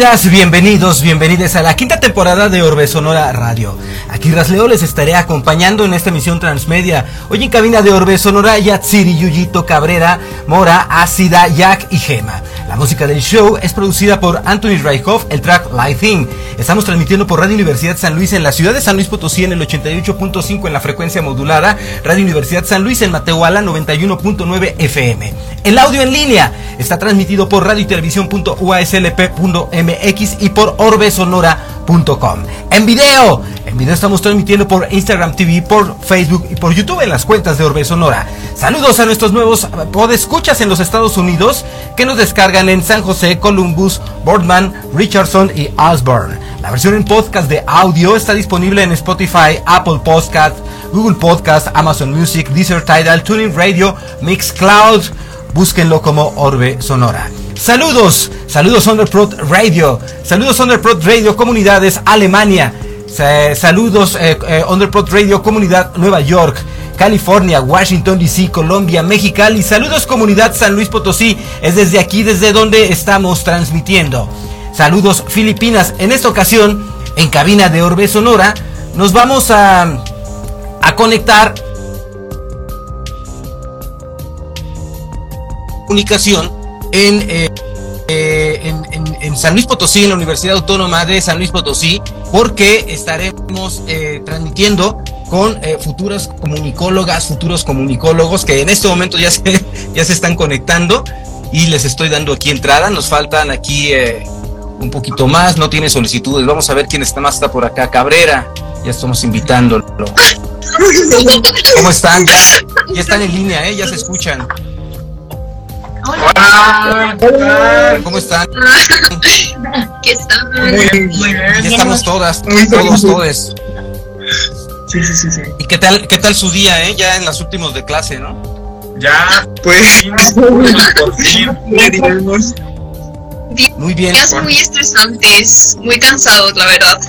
Bienvenidas, bienvenidos, bienvenidas a la quinta temporada de Orbe Sonora Radio. Aquí Rasleo les estaré acompañando en esta emisión transmedia. Hoy en cabina de Orbe Sonora, Yatsiri, Yuyito, Cabrera, Mora, Ácida, Jack y Gema. La música del show es producida por Anthony Reichhoff, el track Live In. Estamos transmitiendo por Radio Universidad San Luis en la ciudad de San Luis Potosí en el 88.5 en la frecuencia modulada, Radio Universidad San Luis en Matehuala 91.9 FM. El audio en línea está transmitido por radio y y por orbesonora.com. En video, en video estamos transmitiendo por Instagram TV, por Facebook y por YouTube en las cuentas de Orbe Sonora. Saludos a nuestros nuevos podescuchas en los Estados Unidos que nos descargan en San José, Columbus, Boardman, Richardson y Osborne. La versión en podcast de audio está disponible en Spotify, Apple Podcast, Google Podcast, Amazon Music, Deezer Tidal, Tuning Radio, Mixcloud. Búsquenlo como Orbe Sonora. Saludos, saludos Underprod Radio, saludos Underprod Radio Comunidades Alemania, saludos eh, eh, Radio Comunidad Nueva York. California, Washington DC, Colombia, Mexicali. Saludos comunidad San Luis Potosí. Es desde aquí, desde donde estamos transmitiendo. Saludos Filipinas. En esta ocasión, en cabina de Orbe Sonora, nos vamos a, a conectar comunicación en, eh, eh, en, en, San Luis Potosí, en la Universidad Autónoma de San Luis Potosí, porque estaremos eh, transmitiendo con eh, futuras comunicólogas, futuros comunicólogos que en este momento ya se, ya se están conectando y les estoy dando aquí entrada. Nos faltan aquí eh, un poquito más, no tiene solicitudes. Vamos a ver quién está más está por acá. Cabrera, ya estamos invitándolo. ¿Cómo están? Ya, ya están en línea, ¿eh? ya se escuchan. Hola. ¿Cómo están? ¿Qué están? Muy bien. Ya estamos todas, todos, todos. Sí, sí, sí, sí. ¿Y qué tal, qué tal su día, eh? Ya en los últimos de clase, ¿no? Ya, pues, por fin, Muy bien. Días muy estresantes, muy cansados, la verdad.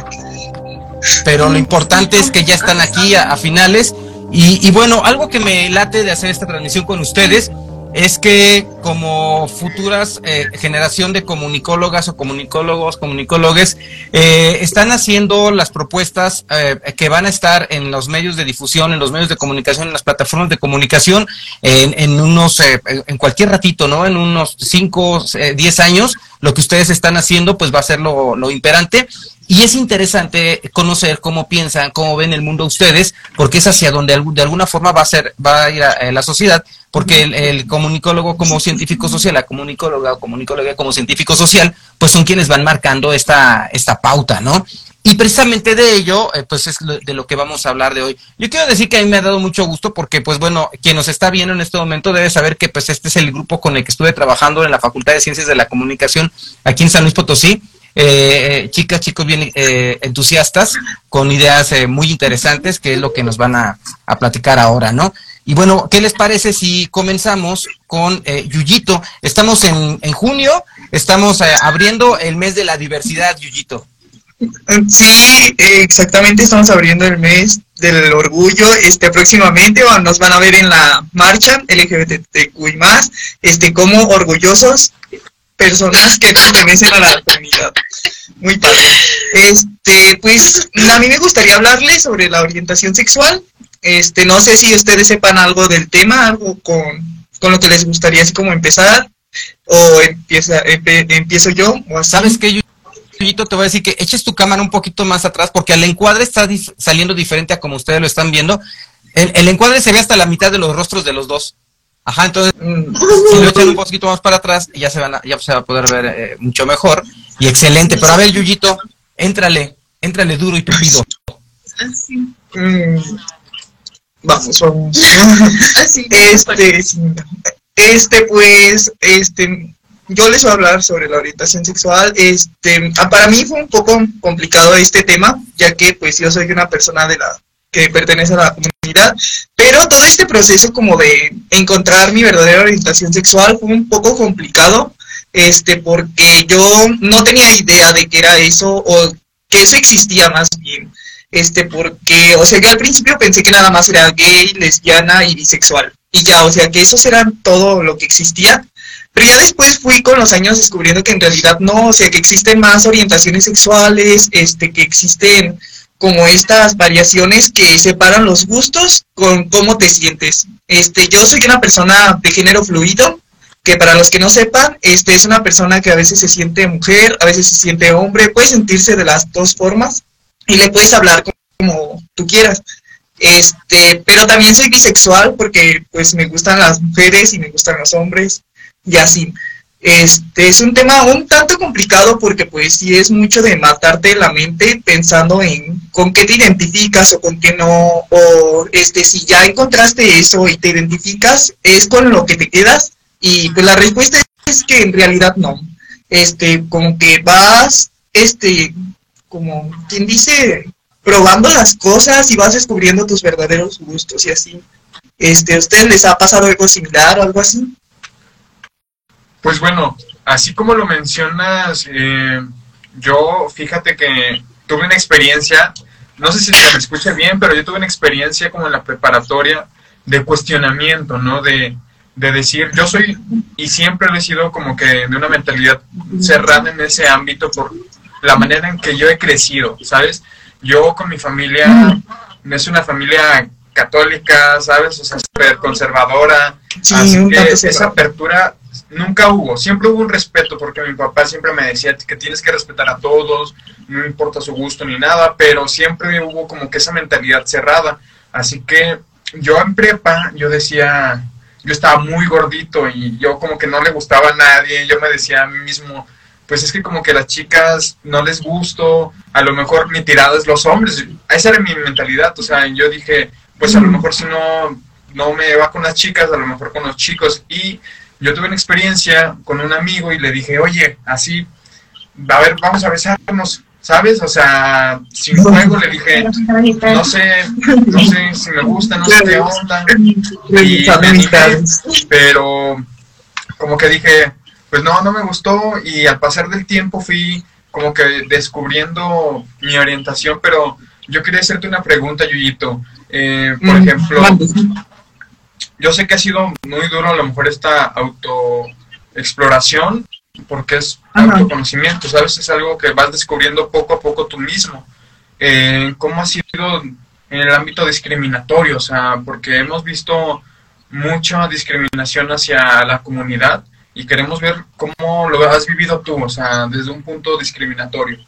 Pero lo importante es que ya están aquí a, a finales. Y, y, bueno, algo que me late de hacer esta transmisión con ustedes es que como futuras eh, generación de comunicólogas o comunicólogos, comunicólogues, eh, están haciendo las propuestas eh, que van a estar en los medios de difusión, en los medios de comunicación, en las plataformas de comunicación, en, en unos, eh, en cualquier ratito, ¿no? En unos 5, 10 años, lo que ustedes están haciendo, pues va a ser lo, lo imperante. Y es interesante conocer cómo piensan, cómo ven el mundo ustedes, porque es hacia donde de alguna forma va a ser, va a ir a, a la sociedad, porque el, comunicólogo como científico social, la comunicóloga o comunicóloga como científico social, pues son quienes van marcando esta, esta pauta, ¿no? Y precisamente de ello, eh, pues es de lo que vamos a hablar de hoy. Yo quiero decir que a mí me ha dado mucho gusto porque, pues bueno, quien nos está viendo en este momento debe saber que pues este es el grupo con el que estuve trabajando en la Facultad de Ciencias de la Comunicación aquí en San Luis Potosí. Eh, chicas, chicos bien eh, entusiastas, con ideas eh, muy interesantes, que es lo que nos van a, a, platicar ahora, ¿no? Y bueno, ¿qué les parece si comenzamos con eh, Yuyito? Estamos en, en junio, estamos abriendo el mes de la diversidad, Yuyito. Sí, exactamente, estamos abriendo el mes del orgullo, este próximamente nos van a ver en la marcha LGBTQI+, este como orgullosos personas que pertenecen a la comunidad. Muy padre. Este, pues a mí me gustaría hablarles sobre la orientación sexual. Este, no sé si ustedes sepan algo del tema, algo con, con lo que les gustaría así como empezar o empieza empiezo yo o así. ¿Sabes qué? Yo te voy a decir que eches tu cámara un poquito más atrás porque el encuadre está saliendo diferente a como ustedes lo están viendo. El, el encuadre se ve hasta la mitad de los rostros de los dos. Ajá, entonces mm. si lo echan un poquito más para atrás, ya se van a, ya se va a poder ver eh, mucho mejor y excelente. Pero a ver, Yuyito, éntrale, éntrale duro y tupido. Así. Mm. Vamos, vamos. Así, este, este, pues, este, yo les voy a hablar sobre la orientación sexual. Este, para mí fue un poco complicado este tema, ya que, pues, yo soy una persona de la que pertenece a la comunidad, pero todo este proceso como de encontrar mi verdadera orientación sexual fue un poco complicado, este, porque yo no tenía idea de que era eso o que eso existía más bien, este, porque, o sea, yo al principio pensé que nada más era gay, lesbiana y bisexual, y ya, o sea, que esos eran todo lo que existía, Pero ya después fui con los años descubriendo que en realidad no, o sea, que existen más orientaciones sexuales, este, que existen como estas variaciones que separan los gustos con cómo te sientes. Este, yo soy una persona de género fluido, que para los que no sepan, este es una persona que a veces se siente mujer, a veces se siente hombre, puede sentirse de las dos formas y le puedes hablar como, tú quieras. Este, pero también soy bisexual porque pues me gustan las mujeres y me gustan los hombres y así. Este es un tema un tanto complicado porque pues sí es mucho de matarte la mente pensando en con qué te identificas o con qué no o este si ya encontraste eso y te identificas es con lo que te quedas y pues la respuesta es que en realidad no. Este como que vas este como quien dice probando las cosas y vas descubriendo tus verdaderos gustos y así. Este, ¿a ustedes les ha pasado algo similar o algo así? Pues bueno, así como lo mencionas, eh, yo fíjate que tuve una experiencia, no sé si se me escucha bien, pero yo tuve una experiencia como en la preparatoria de cuestionamiento, ¿no? De, de decir, yo soy y siempre he sido como que de una mentalidad cerrada en ese ámbito por la manera en que yo he crecido, ¿sabes? Yo con mi familia, es una familia católica, ¿sabes? O sea, súper conservadora. así que esa apertura nunca hubo, siempre hubo un respeto porque mi papá siempre me decía que tienes que respetar a todos, no importa su gusto ni nada, pero siempre hubo como que esa mentalidad cerrada. Así que yo en prepa, yo decía, yo estaba muy gordito y yo como que no le gustaba a nadie, yo me decía a mí mismo, pues es que como que las chicas no les gusto, a lo mejor mi tirada es los hombres, esa era mi mentalidad, o sea, yo dije, pues a lo mejor si no, no me va con las chicas, a lo mejor con los chicos y yo tuve una experiencia con un amigo y le dije, oye, así, a ver, vamos a besarnos, ¿sabes? O sea, sin juego le dije, no sé, no sé si me gusta, no sé qué onda. Y pero como que dije, pues no, no me gustó y al pasar del tiempo fui como que descubriendo mi orientación, pero yo quería hacerte una pregunta, Yuyito. Eh, por mm, ejemplo, yo sé que ha sido muy duro a lo mejor esta autoexploración, porque es autoconocimiento, ¿sabes? Es algo que vas descubriendo poco a poco tú mismo. Eh, ¿Cómo ha sido en el ámbito discriminatorio? O sea, porque hemos visto mucha discriminación hacia la comunidad y queremos ver cómo lo has vivido tú, o sea, desde un punto discriminatorio.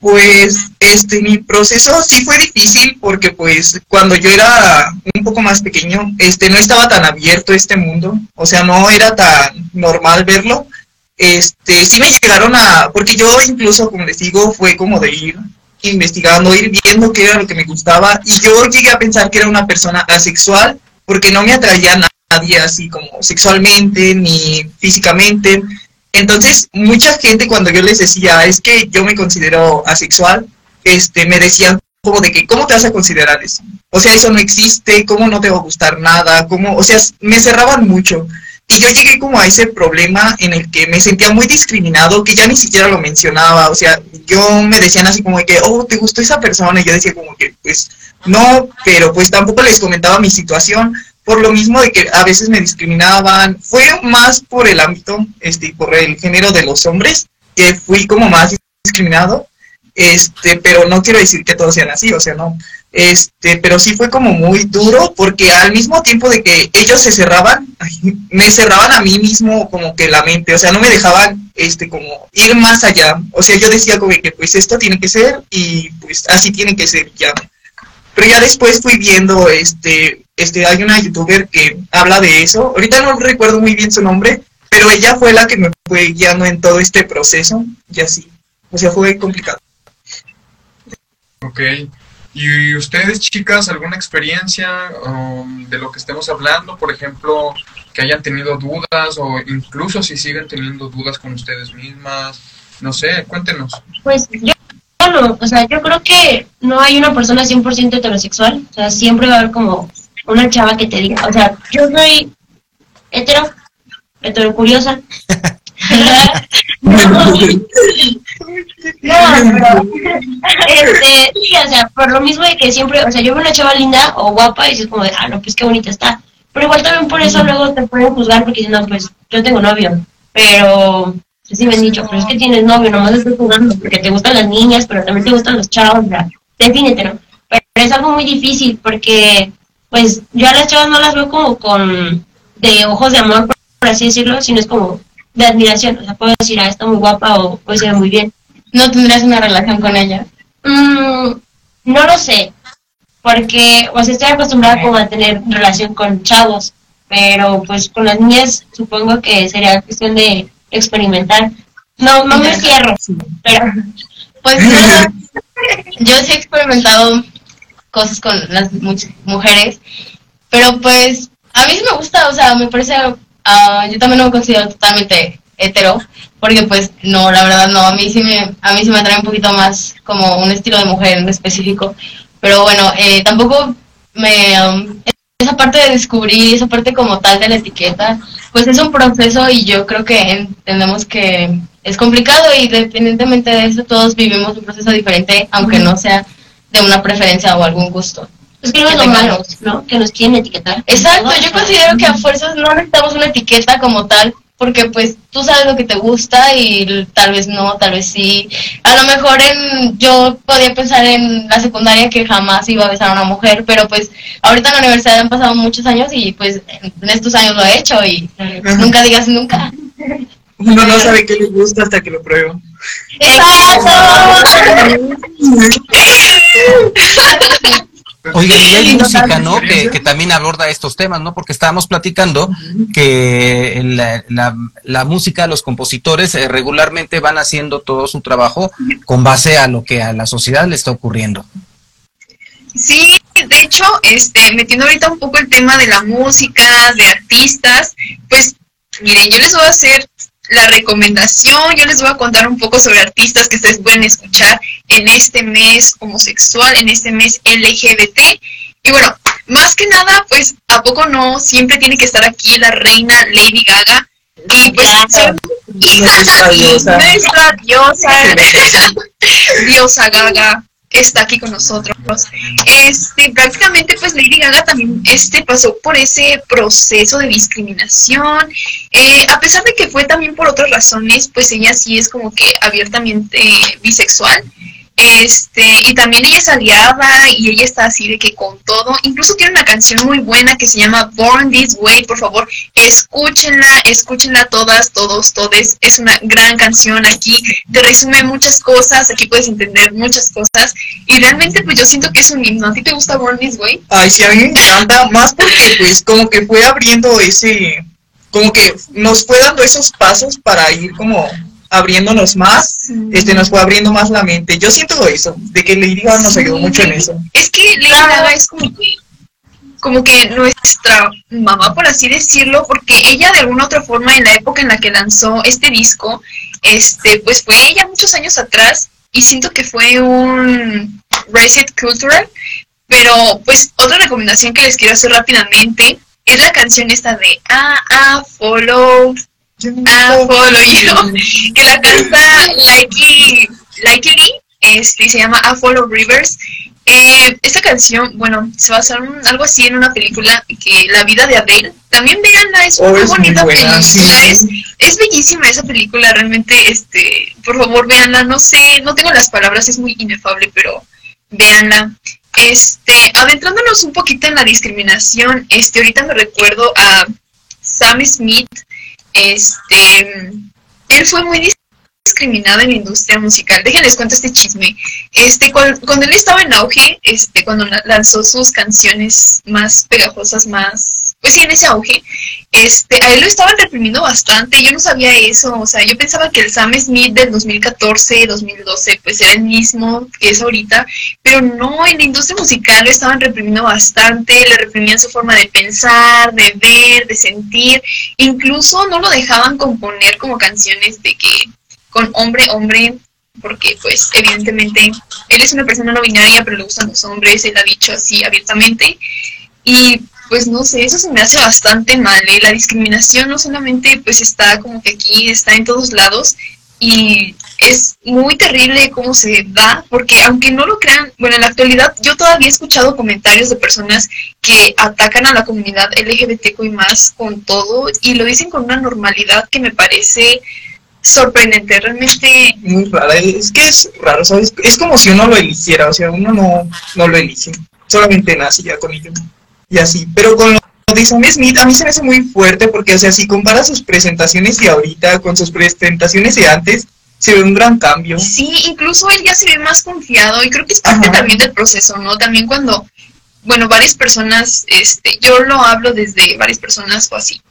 Pues este mi proceso sí fue difícil porque pues cuando yo era un poco más pequeño, este no estaba tan abierto este mundo, o sea, no era tan normal verlo. Este, sí me llegaron a porque yo incluso como les digo, fue como de ir investigando, ir viendo qué era lo que me gustaba y yo llegué a pensar que era una persona asexual porque no me atraía nadie así como sexualmente ni físicamente. Entonces, mucha gente cuando yo les decía, es que yo me considero asexual, este, me decían como de que, ¿cómo te vas a considerar eso? O sea, eso no existe, ¿cómo no te va a gustar nada? ¿Cómo? O sea, me cerraban mucho. Y yo llegué como a ese problema en el que me sentía muy discriminado, que ya ni siquiera lo mencionaba. O sea, yo me decían así como de que, oh, ¿te gustó esa persona? Y yo decía como que, pues, no, pero pues tampoco les comentaba mi situación por lo mismo de que a veces me discriminaban, fue más por el ámbito, este, por el género de los hombres, que fui como más discriminado, este, pero no quiero decir que todos sean así, o sea, no, este, pero sí fue como muy duro, porque al mismo tiempo de que ellos se cerraban, me cerraban a mí mismo como que la mente, o sea, no me dejaban, este, como ir más allá, o sea, yo decía como que pues esto tiene que ser y pues así tiene que ser ya. Pero ya después fui viendo, este, este, hay una youtuber que habla de eso. Ahorita no recuerdo muy bien su nombre, pero ella fue la que me fue guiando en todo este proceso y así. O sea, fue complicado. Ok. ¿Y ustedes, chicas, alguna experiencia um, de lo que estemos hablando? Por ejemplo, que hayan tenido dudas o incluso si siguen teniendo dudas con ustedes mismas. No sé, cuéntenos. Pues yo o sea, yo creo que no hay una persona 100% heterosexual, o sea, siempre va a haber como una chava que te diga, o sea, yo soy hetero, hetero curiosa. no, pero, este, sí, o sea, por lo mismo de que siempre, o sea, yo veo una chava linda o guapa y dices como de, ah, no, pues qué bonita está. Pero igual también por eso luego te pueden juzgar porque dicen, no, pues yo tengo novio, pero sí me han dicho, pero es que tienes novio, nomás estoy jugando porque te gustan las niñas, pero también te gustan los chavos, o defínete, ¿no? Pero es algo muy difícil porque, pues, yo a las chavas no las veo como con, de ojos de amor, por así decirlo, sino es como de admiración, o sea, puedo decir, ah, está muy guapa o puede ser muy bien. ¿No tendrías una relación con ella? Mm, no lo sé, porque, o sea, estoy acostumbrada como a tener relación con chavos, pero pues con las niñas supongo que sería cuestión de experimentar. No, no me cierro, pero Pues yo sí he experimentado cosas con las mujeres, pero pues a mí sí me gusta, o sea, me parece, ah, yo también no me considero totalmente hetero, porque pues no, la verdad no, a mí sí me, a mí sí me atrae un poquito más como un estilo de mujer en específico, pero bueno, eh, tampoco me, um, esa parte de descubrir, esa parte como tal de la etiqueta, pues es un proceso y yo creo que entendemos que es complicado y independientemente de eso todos vivimos un proceso diferente, aunque no sea de una preferencia o algún gusto. Es que es lo malo, ¿no? Que nos quieren etiquetar. Exacto, yo considero que a fuerzas no necesitamos una etiqueta como tal, porque pues tú sabes lo que te gusta y tal vez no, tal vez sí. A lo mejor en yo podía pensar en la secundaria que jamás iba a besar a una mujer, pero pues ahorita en la universidad han pasado muchos años y pues en estos años lo he hecho y Ajá. nunca digas nunca. Uno no sabe qué le gusta hasta que lo prueba. Oigan, y hay música, ¿no? Que, que también aborda estos temas, ¿no? Porque estábamos platicando que la, la- la música, los compositores eh, regularmente van haciendo todo su trabajo con base a lo que a la sociedad le está ocurriendo. Sí, de hecho, este, metiendo ahorita un poco el tema de la música, de artistas, pues miren, yo les voy a hacer la recomendación, yo les voy a contar un poco sobre artistas que ustedes pueden escuchar en este mes homosexual, en este mes LGBT. Y bueno, más que nada, pues, ¿a poco no? Siempre tiene que estar aquí la reina Lady Gaga. Y pues, Claro. Nuestra diosa. nuestra diosa, diosa Gaga, está aquí con nosotros. Este, prácticamente, pues Lady Gaga también este, pasó por ese proceso de discriminación. Eh, a pesar de que fue también por otras razones, pues ella sí es como que abiertamente bisexual. Este, y también ella es aliada y ella está así de que con todo. Incluso tiene una canción muy buena que se llama Born This Way. Por favor, escúchenla, escúchenla todas, todos, todes. Es una gran canción aquí. Te resume muchas cosas. Aquí puedes entender muchas cosas. Y realmente, pues yo siento que es un himno. ¿A ti te gusta Born This Way? Ay, sí, a mí me encanta, más porque pues como que fue abriendo ese, como que nos fue dando esos pasos para ir como abriéndonos más, este nos fue abriendo más la mente. Yo siento eso, de que Lady Gaga nos ayudó mucho en eso. Es que Lady Gaga es como que, como que nuestra mamá, por así decirlo, porque ella de alguna otra forma en la época en la que lanzó este disco, este, pues fue ella muchos años atrás y siento que fue un reset cultural, pero pues otra recomendación que les quiero hacer rápidamente es la canción esta de Ah, ah, follow, ah, follow you, que la canta Likey Lee, este, se llama A Follow Rivers. Eh, esta canción, bueno, se basa en algo así en una película que La vida de Adele. También veanla, es Oh, es muy bonita buena, película. sí. Es, es bellísima esa película, realmente, este, por favor, véanla. No sé, no tengo las palabras, es muy inefable, pero véanla. Este, adentrándonos un poquito en la discriminación, este, ahorita me recuerdo a Sam Smith, este, él fue muy dis- discriminado en la industria musical. Déjenles cuento este chisme. Este, cuando, cuando él estaba en auge, este, cuando la- lanzó sus canciones más pegajosas, más, pues sí, en ese auge, este, a él lo estaban reprimiendo bastante. Yo no sabía eso, o sea, yo pensaba que el Sam Smith del 2014, 2012, pues era el mismo que es ahorita, pero no, en la industria musical lo estaban reprimiendo bastante, le reprimían su forma de pensar, de ver, de sentir, incluso no lo dejaban componer como canciones de que con hombre, hombre, porque pues evidentemente él es una persona no binaria, pero le gustan los hombres, él ha dicho así abiertamente. Y pues no sé, eso se me hace bastante mal, ¿eh? La discriminación no solamente pues está como que aquí, está en todos lados. Y es muy terrible cómo se da, porque aunque no lo crean, bueno, en la actualidad yo todavía he escuchado comentarios de personas que atacan a la comunidad LGBTQ y más con todo y lo dicen con una normalidad que me parece sorprendente, realmente... Muy rara, es que es raro, ¿sabes? Es como si uno lo eligiera, o sea, uno no, no lo elige, solamente nace ya con ello y así, pero con lo de Sam Smith a mí se me hace muy fuerte porque, o sea, si compara sus presentaciones de ahorita con sus presentaciones de antes, se ve un gran cambio. Sí, incluso él ya se ve más confiado y creo que es parte también del proceso, ¿no? También cuando, bueno, varias personas, este, yo lo hablo desde varias personas o así,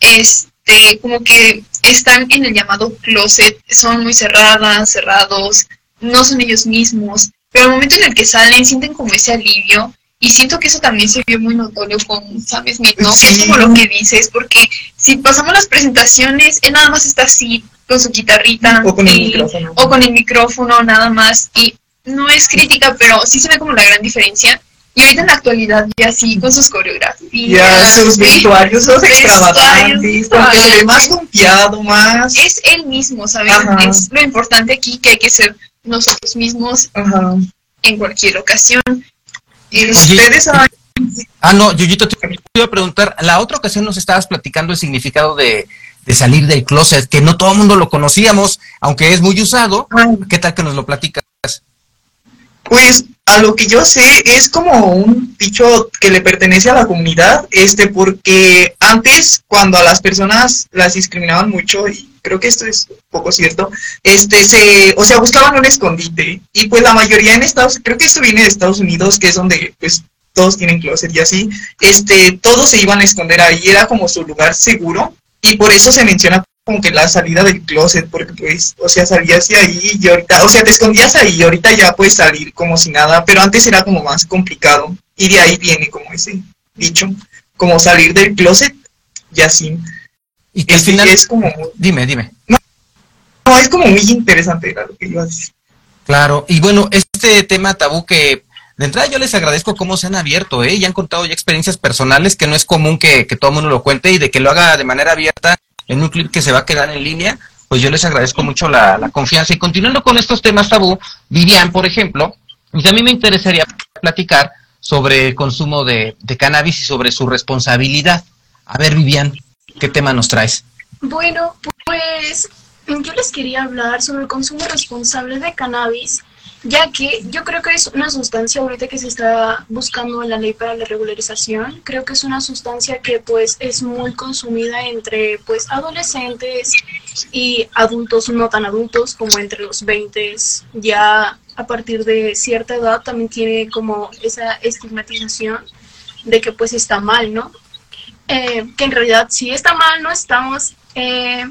este, como que están en el llamado closet, son muy cerradas, cerrados, no son ellos mismos, pero al momento en el que salen sienten como ese alivio y siento que eso también se vio muy notorio con Sam Smith, ¿no? Que es como lo que dices, porque si pasamos las presentaciones, él nada más está así, con su guitarrita. O con el micrófono. O con el micrófono, nada más. Y no es crítica, pero sí se ve como la gran diferencia. Y ahorita en la actualidad, ya sí, con sus coreografías. Ya, sus vestuarios, sus extravagantes, porque se ve más confiado, más... Es él mismo, ¿sabes? Es lo importante aquí, que hay que ser nosotros mismos en cualquier ocasión. Y ustedes Ah, no, Yuyito, te iba a preguntar, la otra ocasión nos estabas platicando el significado de, salir del closet, que no todo el mundo lo conocíamos, aunque es muy usado. ¿Qué tal que nos lo platicas? Pues a lo que yo sé es como un dicho que le pertenece a la comunidad, este, porque antes cuando a las personas las discriminaban mucho, y creo que esto es poco cierto, este, se, o sea, buscaban un escondite, y pues la mayoría en Estados, creo que esto viene de Estados Unidos, que es donde pues todos tienen closet y así, este, todos se iban a esconder ahí, era como su lugar seguro, y por eso se menciona como que la salida del closet, porque pues, o sea, salías de ahí y ahorita, o sea, te escondías ahí y ahorita ya puedes salir como si nada, pero antes era como más complicado, y de ahí viene como ese dicho, como salir del closet y así. Y que al este, final es como... Dime, dime. No, es como muy interesante lo que iba a decir. Claro, y bueno, este tema tabú que de entrada yo les agradezco cómo se han abierto, ¿eh? Y han contado ya experiencias personales que no es común que, todo el mundo lo cuente y de que lo haga de manera abierta en un clip que se va a quedar en línea, pues yo les agradezco mucho la, confianza. Y continuando con estos temas tabú, Vivian, por ejemplo, y a mí me interesaría platicar sobre el consumo de, de cannabis y sobre su responsabilidad. A ver, Vivian, ¿qué tema nos traes? Bueno, pues yo les quería hablar sobre el consumo responsable de cannabis ya que yo creo que es una sustancia ahorita que se está buscando en la ley para la regularización, creo que es una sustancia que pues es muy consumida entre pues adolescentes y adultos no tan adultos como entre los 20 ya a partir de cierta edad también tiene como esa estigmatización de que pues está mal, ¿no? Eh, que en realidad si está mal, no estamos... Eh,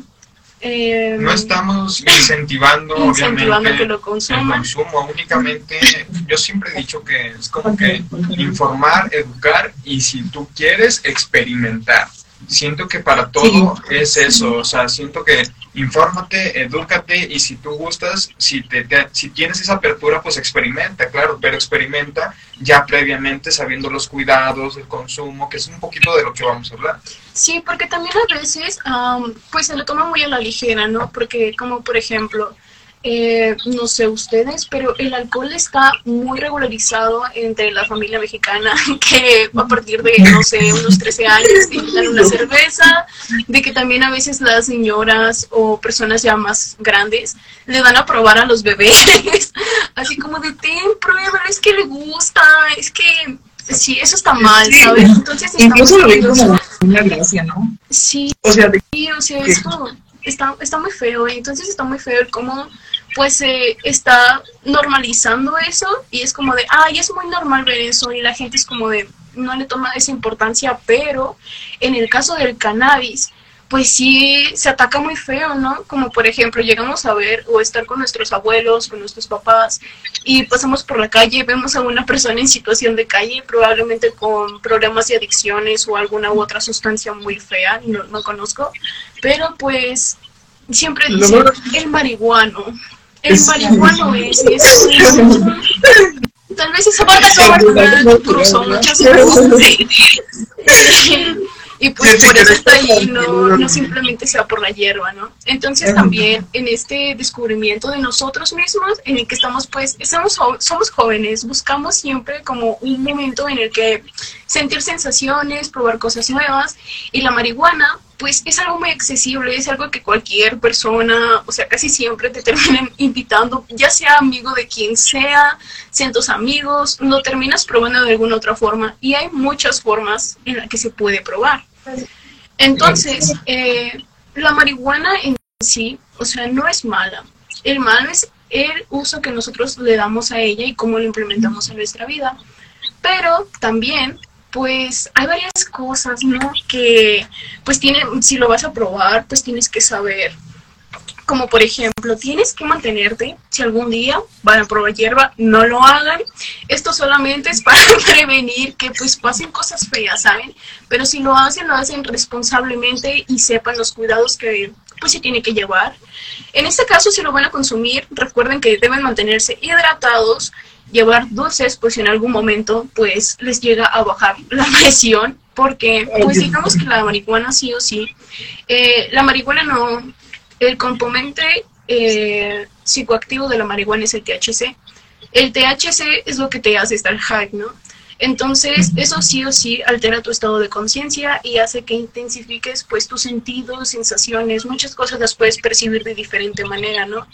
eh, no estamos incentivando, obviamente el consumo, únicamente yo siempre he dicho que es como que informar, educar y si tú quieres experimentar. Siento que para todo es eso, o sea, siento que infórmate, edúcate y si tú gustas, si, te, si tienes esa apertura, pues experimenta, claro, pero experimenta ya previamente sabiendo los cuidados, el consumo, que es un poquito de lo que vamos a hablar. Sí, porque también a veces, pues se lo toma muy a la ligera, ¿no? Porque como por ejemplo, eh, no sé ustedes, pero el alcohol está muy regularizado entre la familia mexicana, que a partir de, no sé, unos 13 años te una cerveza, de que también a veces las señoras o personas ya más grandes le dan a probar a los bebés, así como de, ten, prueba, es que le gusta, es que sí, eso está mal, ¿sabes? Entonces, Incluso lo ven como una gracia, ¿no? Sí, o sea, sí, o sea, esto está, está muy feo, y entonces está muy feo el cómo pues se está normalizando eso y es como de, ay, es muy normal ver eso y la gente es como de, no le toma esa importancia, pero en el caso del cannabis, pues sí se ataca muy feo, ¿no? Como por ejemplo, llegamos a ver o estar con nuestros abuelos, con nuestros papás y pasamos por la calle, vemos a una persona en situación de calle, probablemente con problemas de adicciones o alguna u otra sustancia muy fea, no, no conozco, pero pues siempre dicen el marihuano, el marihuano es, es, Tal vez esa parte cruzó muchas veces. y pues por eso está ahí, no, no simplemente sea por la hierba, ¿no? Entonces también en este descubrimiento de nosotros mismos, en el que estamos pues, estamos, somos jóvenes, buscamos siempre como un momento en el que sentir sensaciones, probar cosas nuevas, y la marihuana pues es algo muy accesible, es algo que cualquier persona, o sea, casi siempre te terminan invitando, ya sea amigo de quien sea, tus amigos, lo terminas probando de alguna otra forma y hay muchas formas en las que se puede probar. Entonces, eh, la marihuana en sí, o sea, no es mala. El mal es el uso que nosotros le damos a ella y cómo lo implementamos en nuestra vida. Pero también pues hay varias cosas, ¿no? Que pues tiene, si lo vas a probar, pues tienes que saber. Como por ejemplo, tienes que mantenerte, si algún día van a probar hierba, no lo hagan. Esto solamente es para prevenir que pues pasen cosas feas, ¿saben? Pero si lo hacen, lo hacen responsablemente y sepan los cuidados que pues se tiene que llevar. En este caso, si lo van a consumir, recuerden que deben mantenerse hidratados, llevar dulces, pues en algún momento pues les llega a bajar la presión, porque pues digamos que la marihuana sí o sí, eh, la marihuana no, el componente eh, psicoactivo de la marihuana es el THC. El THC es lo que te hace estar high, ¿no? Entonces, eso sí o sí altera tu estado de conciencia y hace que intensifiques pues tus sentidos, sensaciones, muchas cosas las puedes percibir de diferente manera, ¿no?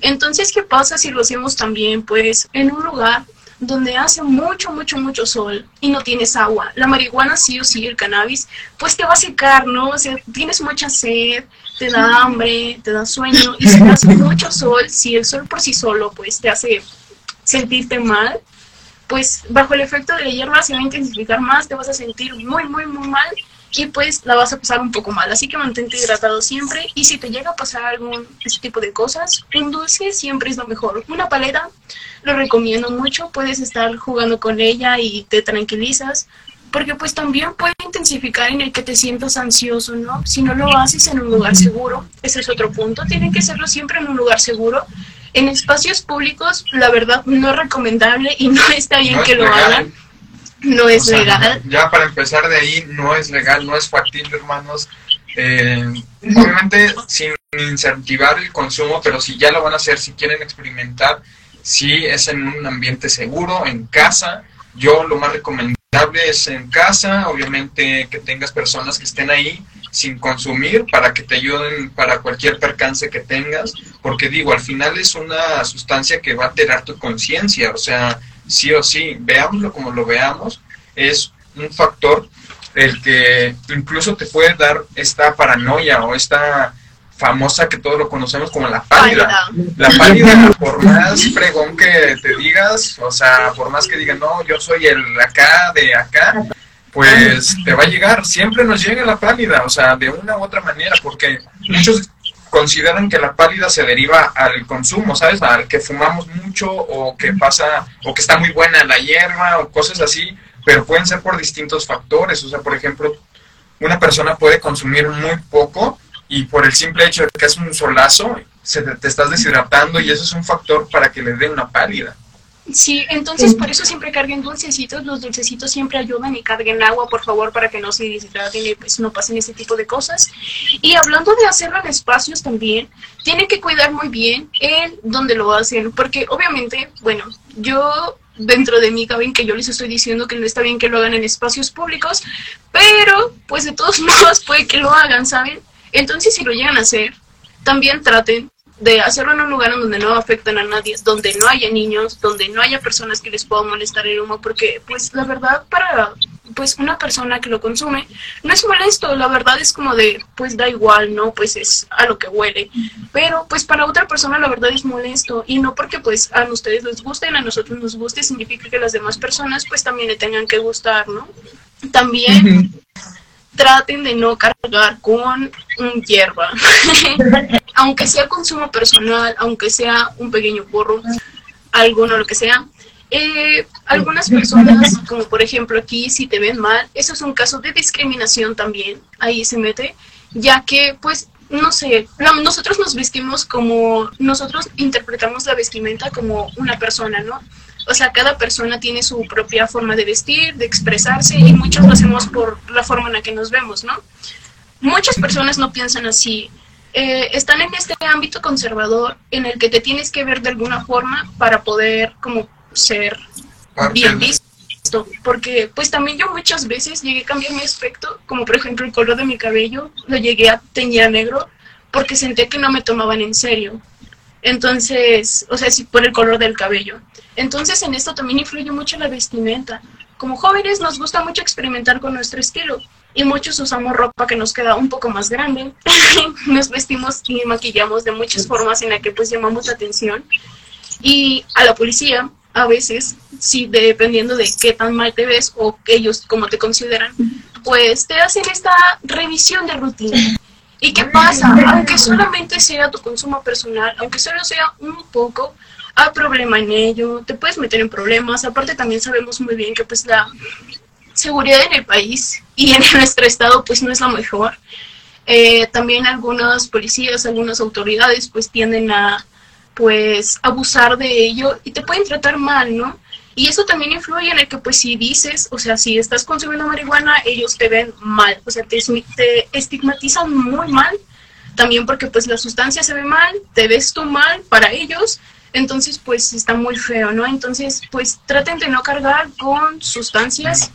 Entonces, ¿qué pasa si lo hacemos también, pues, en un lugar donde hace mucho, mucho, mucho sol y no tienes agua? La marihuana sí o sí, el cannabis, pues te va a secar, ¿no? O sea, tienes mucha sed, te da hambre, te da sueño y si hace mucho sol, si el sol por sí solo, pues, te hace sentirte mal, pues bajo el efecto de la hierba se va a intensificar más, te vas a sentir muy, muy, muy mal y pues la vas a pasar un poco mal. Así que mantente hidratado siempre y si te llega a pasar algún ese tipo de cosas, un dulce siempre es lo mejor. Una paleta lo recomiendo mucho, puedes estar jugando con ella y te tranquilizas. Porque pues también puede intensificar en el que te sientas ansioso, ¿no? Si no lo haces en un lugar seguro, ese es otro punto. Tienen que hacerlo siempre en un lugar seguro. En espacios públicos, la verdad, no es recomendable y no está bien que lo hagan no es legal. Ya para empezar de ahí, no es legal, no es factible, hermanos. Eh, obviamente sin incentivar el consumo, pero si ya lo van a hacer, si quieren experimentar, si es en un ambiente seguro, en casa. Yo lo más recomendable es en casa, obviamente que tengas personas que estén ahí sin consumir para que te ayuden para cualquier percance que tengas, porque digo, al final es una sustancia que va a alterar tu conciencia, o sea, sí o sí, veámoslo como lo veamos, es un factor el que incluso te puede dar esta paranoia o esta famosa que todos lo conocemos como la pálida. La pálida, por más fregón que te digas, o sea, por más que digan, no, yo soy el acá de acá, pues te va a llegar, siempre nos llega la pálida, o sea, de una u otra manera, porque muchos consideran que la pálida se deriva al consumo, ¿sabes? Al que fumamos mucho o que pasa, o que está muy buena la hierba o cosas así, pero pueden ser por distintos factores. O sea, por ejemplo, una persona puede consumir muy poco y por el simple hecho de que es un solazo, se te, te estás deshidratando y eso es un factor para que le dé una pálida. Sí, entonces por eso siempre carguen dulcecitos, los dulcecitos siempre ayudan y carguen agua, por favor, para que no se deshidraten y pues no pasen ese tipo de cosas. Y hablando de hacerlo en espacios también, tienen que cuidar muy bien el donde lo hacen, porque obviamente, bueno, yo dentro de mí caben que yo les estoy diciendo que no está bien que lo hagan en espacios públicos, pero pues de todos modos puede que lo hagan, ¿saben? Entonces si lo llegan a hacer, también traten de hacerlo en un lugar en donde no afecten a nadie, donde no haya niños, donde no haya personas que les puedan molestar el humo, porque pues la verdad para pues una persona que lo consume no es molesto, la verdad es como de pues da igual, ¿no? Pues es a lo que huele, pero pues para otra persona la verdad es molesto y no porque pues a ustedes les gusten, a nosotros nos guste, significa que las demás personas pues también le tengan que gustar, ¿no? También traten de no cargar con un hierba, aunque sea consumo personal, aunque sea un pequeño porro, alguno, lo que sea. Eh, algunas personas, como por ejemplo aquí, si te ven mal, eso es un caso de discriminación también, ahí se mete, ya que pues no sé, nosotros nos vestimos como, nosotros interpretamos la vestimenta como una persona, ¿no? O sea, cada persona tiene su propia forma de vestir, de expresarse y muchos lo hacemos por la forma en la que nos vemos, ¿no? Muchas personas no piensan así. Eh, están en este ámbito conservador en el que te tienes que ver de alguna forma para poder como ser bien visto porque pues también yo muchas veces llegué a cambiar mi aspecto, como por ejemplo el color de mi cabello, lo llegué a teñir a negro porque senté que no me tomaban en serio. Entonces, o sea, sí, por el color del cabello. Entonces, en esto también influye mucho la vestimenta. Como jóvenes nos gusta mucho experimentar con nuestro estilo y muchos usamos ropa que nos queda un poco más grande. nos vestimos y maquillamos de muchas formas en las que pues llamamos la atención. Y a la policía a veces, sí, dependiendo de qué tan mal te ves o ellos como te consideran, pues te hacen esta revisión de rutina. ¿Y qué pasa? Aunque solamente sea tu consumo personal, aunque solo sea un poco, hay problema en ello, te puedes meter en problemas. Aparte también sabemos muy bien que pues la seguridad en el país y en nuestro estado pues no es la mejor. Eh, también algunas policías, algunas autoridades pues tienden a pues abusar de ello y te pueden tratar mal, ¿no? Y eso también influye en el que pues si dices, o sea, si estás consumiendo marihuana, ellos te ven mal, o sea, te, te estigmatizan muy mal, también porque pues la sustancia se ve mal, te ves tú mal para ellos, entonces pues está muy feo, ¿no? Entonces pues traten de no cargar con sustancias.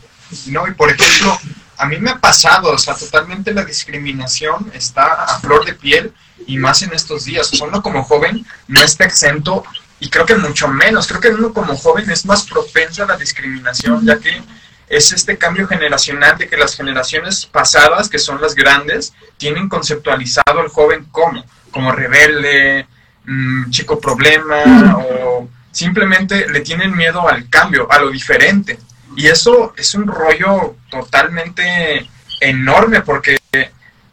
No, y por ejemplo, a mí me ha pasado, o sea, totalmente la discriminación está a flor de piel y más en estos días. Uno como joven no está exento y creo que mucho menos. Creo que uno como joven es más propenso a la discriminación, ya que es este cambio generacional de que las generaciones pasadas, que son las grandes, tienen conceptualizado al joven como, como rebelde, mm, chico problema, o simplemente le tienen miedo al cambio, a lo diferente. Y eso es un rollo totalmente enorme porque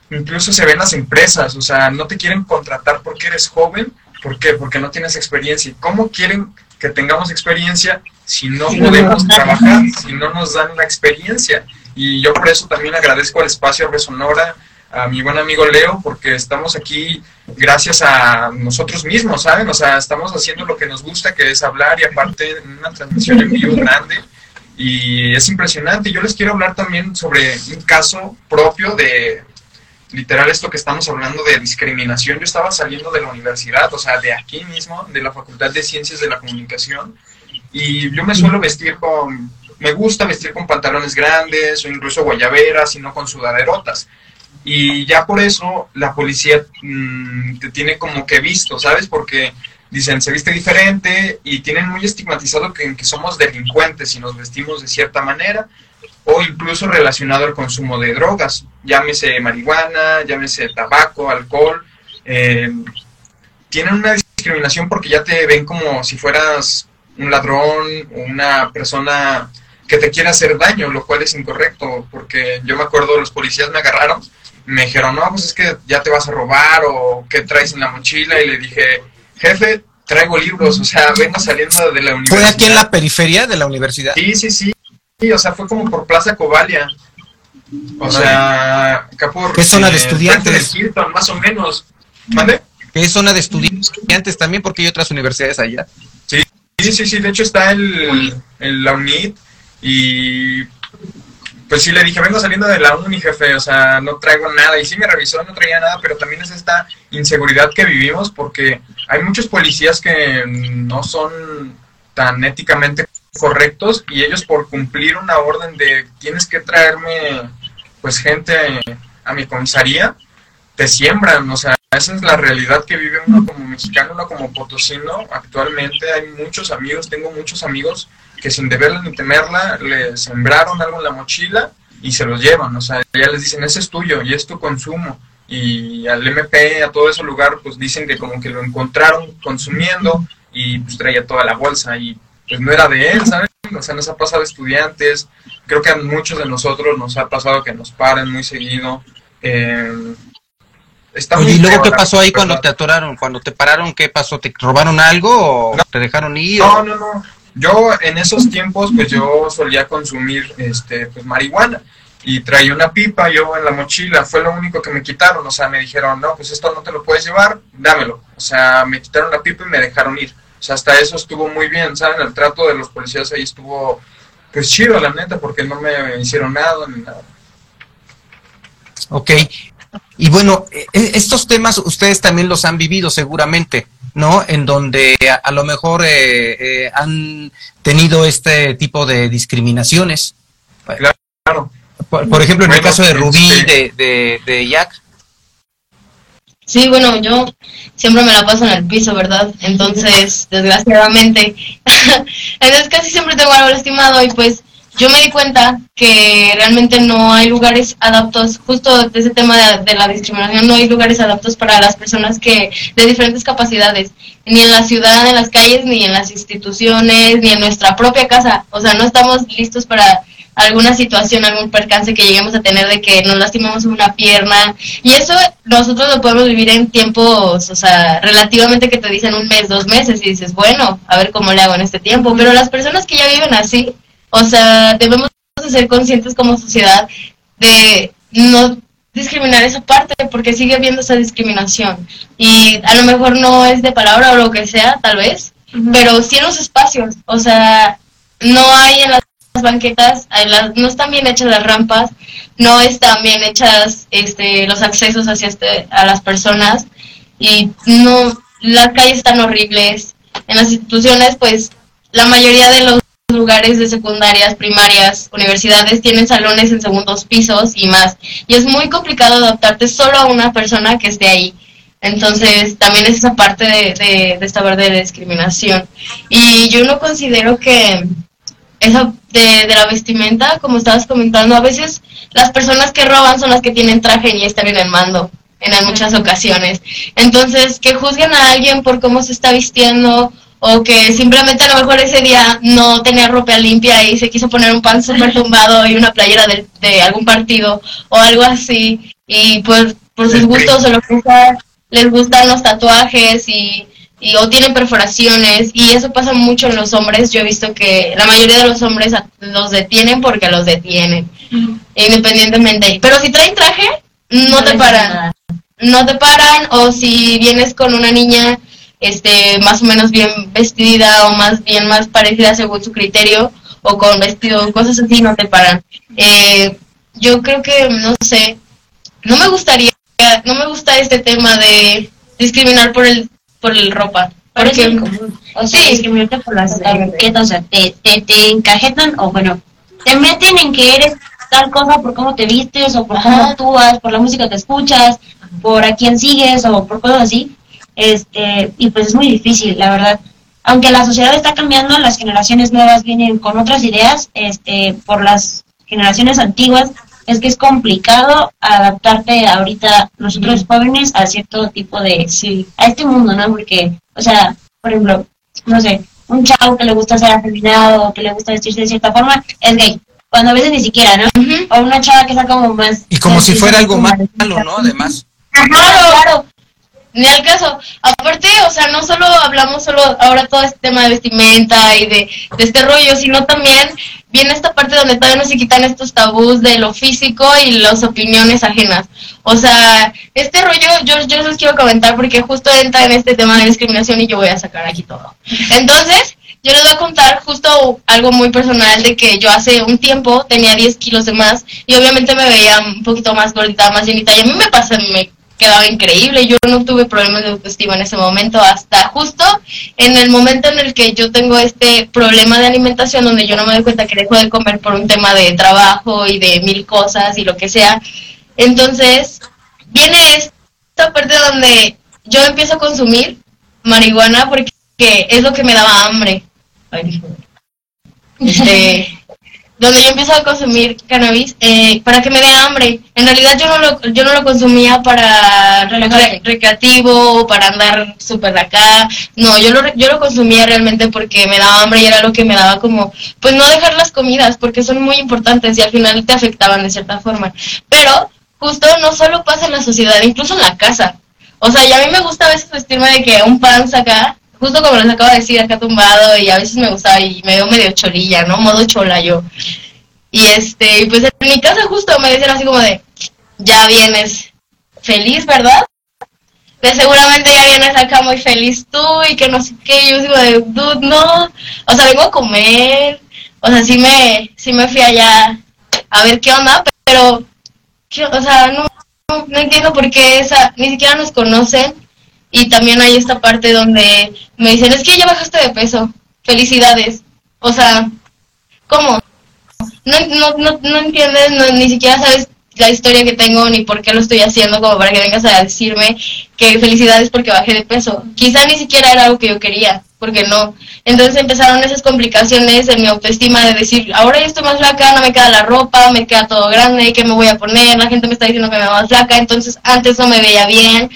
incluso se ven las empresas, o sea, no te quieren contratar porque eres joven, ¿por qué? Porque no tienes experiencia. ¿Y cómo quieren que tengamos experiencia si no podemos trabajar, si no nos dan la experiencia? Y yo por eso también agradezco al espacio Resonora, a mi buen amigo Leo, porque estamos aquí gracias a nosotros mismos, ¿saben? O sea, estamos haciendo lo que nos gusta, que es hablar y aparte una transmisión en vivo grande. Y es impresionante. Yo les quiero hablar también sobre un caso propio de, literal esto que estamos hablando de discriminación, yo estaba saliendo de la universidad, o sea, de aquí mismo, de la Facultad de Ciencias de la Comunicación, y yo me suelo vestir con, me gusta vestir con pantalones grandes o incluso guayaberas y no con sudaderotas. Y ya por eso la policía mm, te tiene como que visto, ¿sabes? Porque dicen, se viste diferente y tienen muy estigmatizado que, somos delincuentes y nos vestimos de cierta manera o incluso relacionado al consumo de drogas, llámese marihuana, llámese tabaco, alcohol. Eh, tienen una discriminación porque ya te ven como si fueras un ladrón, una persona que te quiere hacer daño, lo cual es incorrecto, porque yo me acuerdo, los policías me agarraron, me dijeron, no, pues es que ya te vas a robar o qué traes en la mochila, y le dije, jefe, traigo libros, o sea, vengo saliendo de la universidad. ¿Fue aquí en la periferia de la universidad? Sí, sí, sí, Sí, o sea, fue como por Plaza Covalia. O sea, acá por... ¿Qué zona de estudiantes? más o menos. ¿Mande? ¿Qué zona de estudiantes también? Porque hay otras universidades allá. Sí, sí, sí, sí. De hecho está el, el, la UNIT y pues sí le dije, vengo saliendo de la uni, jefe, o sea, no traigo nada. Y sí me revisó, no traía nada, pero también es esta inseguridad que vivimos porque hay muchos policías que no son tan éticamente correctos y ellos por cumplir una orden de tienes que traerme pues gente a mi comisaría, te siembran, o sea, esa es la realidad que vive uno como mexicano, uno como potosino. Actualmente hay muchos amigos, tengo muchos amigos que sin deberla ni temerla le sembraron algo en la mochila y se los llevan, o sea, ya les dicen, ese es tuyo y es tu consumo. Y al MP, a todo ese lugar, pues dicen que como que lo encontraron consumiendo y pues traía toda la bolsa y pues no era de él, ¿saben? O sea, nos ha pasado estudiantes, creo que a muchos de nosotros nos ha pasado que nos paren muy seguido. Eh, ¿y luego qué pasó ahí cuando te atoraron? Cuando te pararon, ¿qué pasó? ¿Te robaron algo o te dejaron ir? No, no, no. Yo en esos tiempos, pues yo solía consumir este, pues, marihuana. y traía una pipa yo en la mochila, fue lo único que me quitaron, o sea, me dijeron, no, pues esto no te lo puedes llevar, dámelo, o sea, me quitaron la pipa y me dejaron ir, o sea, hasta eso estuvo muy bien, ¿saben? El trato de los policías ahí estuvo, pues chido, la neta, porque no me hicieron nada ni nada. Ok, y bueno, e, e, estos temas ustedes también los han vivido seguramente, ¿no? En donde a, lo mejor eh, eh, han tenido este tipo de discriminaciones. Claro. Por, ejemplo, en el caso de Rubí, de, de, de Jack. Sí, bueno, yo siempre me la paso en el piso, ¿verdad? Entonces, desgraciadamente, entonces casi siempre tengo algo lastimado y pues yo me di cuenta que realmente no hay lugares adaptos, justo de ese tema de, la discriminación, no hay lugares adaptos para las personas que de diferentes capacidades, ni en la ciudad, en las calles, ni en las instituciones, ni en nuestra propia casa. O sea, no estamos listos para alguna situación, algún percance que lleguemos a tener de que nos lastimamos una pierna. Y eso nosotros lo podemos vivir en tiempos, o sea, relativamente que te dicen un mes, dos meses, y dices, bueno, a ver cómo le hago en este tiempo. Pero las personas que ya viven así, o sea, debemos de ser conscientes como sociedad de no discriminar esa parte porque sigue habiendo esa discriminación. Y a lo mejor no es de palabra o lo que sea, tal vez, pero sí en los espacios, o sea, no hay en las banquetas, no están bien hechas las rampas, no están bien hechas este, los accesos hacia este, a las personas. Y no, las calles están horribles. En las instituciones, pues la mayoría de los lugares de secundarias, primarias, universidades tienen salones en segundos pisos y más. Y es muy complicado adaptarte solo a una persona que esté ahí. Entonces, también es esa parte de, de, esta de discriminación. Y yo no considero que de, de, la vestimenta, como estabas comentando, a veces las personas que roban son las que tienen traje y están en el mando en muchas ocasiones. Entonces, que juzguen a alguien por cómo se está vistiendo o que simplemente a lo mejor ese día no tenía ropa limpia y se quiso poner un pan súper tumbado y una playera de, algún partido o algo así. Y pues por sus gustos o lo que sea, les gustan los tatuajes y, y, o tienen perforaciones. Y eso pasa mucho en los hombres, yo he visto que la mayoría de los hombres los detienen porque los detienen, independientemente, pero si traen traje, no te paran, no te paran o si vienes con una niña este, más o menos bien vestida o más bien más parecida según su criterio o con vestido, cosas así, no te paran. Eh, yo creo que, no sé, no me gustaría, no me gusta este tema de discriminar por el, por el ropa. Porque, o sea, discriminarte por las etiquetas, o sea, te, te, te encajetan o bueno, te meten en que eres tal cosa por cómo te vistes o por cómo actúas, por la música que escuchas, por a quién sigues o por cosas así este, y pues es muy difícil, la verdad. Aunque la sociedad está cambiando, las generaciones nuevas vienen con otras ideas, este, por las generaciones antiguas, es que es complicado adaptarte ahorita nosotros jóvenes a cierto tipo de, sí, a este mundo, ¿no? Porque, o sea, por ejemplo, no sé, un chavo que le gusta ser afeminado o que le gusta vestirse de cierta forma, es gay. Cuando a veces ni siquiera, ¿no? O una chava que está como más... Y como si fuera algo malo, ¿no? Además. Claro, claro ni al caso. Aparte, o sea, no solo hablamos solo ahora todo este tema de vestimenta y de, este rollo, sino también viene esta parte donde todavía no se quitan estos tabús de lo físico y las opiniones ajenas. O sea, este rollo yo, yo les quiero comentar porque justo entra en este tema de discriminación y yo voy a sacar aquí todo. Entonces, yo les voy a contar justo algo muy personal de que yo hace un tiempo tenía 10 kilos de más y obviamente me veía un poquito más gordita, más llenita y a mí me pasa, me quedaba increíble. Yo no tuve problemas de autoestima en ese momento, hasta justo en el momento en el que yo tengo este problema de alimentación, donde yo no me doy cuenta que dejo de comer por un tema de trabajo y de mil cosas y lo que sea. Entonces, viene esta parte donde yo empiezo a consumir marihuana porque es lo que me daba hambre. Este, donde yo empiezo a consumir cannabis eh, para que me dé hambre. En realidad yo no lo, yo no lo consumía para recreativo, para andar súper acá. No, yo lo, yo lo consumía realmente porque me daba hambre y era lo que me daba como, pues no dejar las comidas porque son muy importantes y al final te afectaban de cierta forma. Pero justo no solo pasa en la sociedad, incluso en la casa. O sea, y a mí me gusta a veces vestirme de que un pan saca justo como les acabo de decir, acá tumbado y a veces me gustaba y me veo medio cholilla, ¿no? Modo chola yo. Y este, y pues en mi casa justo me decían así como de, ya vienes feliz, ¿verdad? De seguramente ya vienes acá muy feliz tú y que no sé qué. Yo digo de, dude, no. O sea, vengo a comer. O sea, sí me, sí me fui allá a ver qué onda, pero, o sea, no, no, entiendo por qué esa, ni siquiera nos conocen. Y también hay esta parte donde me dicen, es que ya bajaste de peso. Felicidades. O sea, ¿cómo? No, no, no, no entiendes, no, ni siquiera sabes la historia que tengo ni por qué lo estoy haciendo como para que vengas a decirme que felicidades porque bajé de peso. Quizá ni siquiera era algo que yo quería, porque no. Entonces empezaron esas complicaciones en mi autoestima de decir, ahora ya estoy más flaca, no me queda la ropa, me queda todo grande, ¿qué me voy a poner? La gente me está diciendo que me veo más flaca, entonces antes no me veía bien.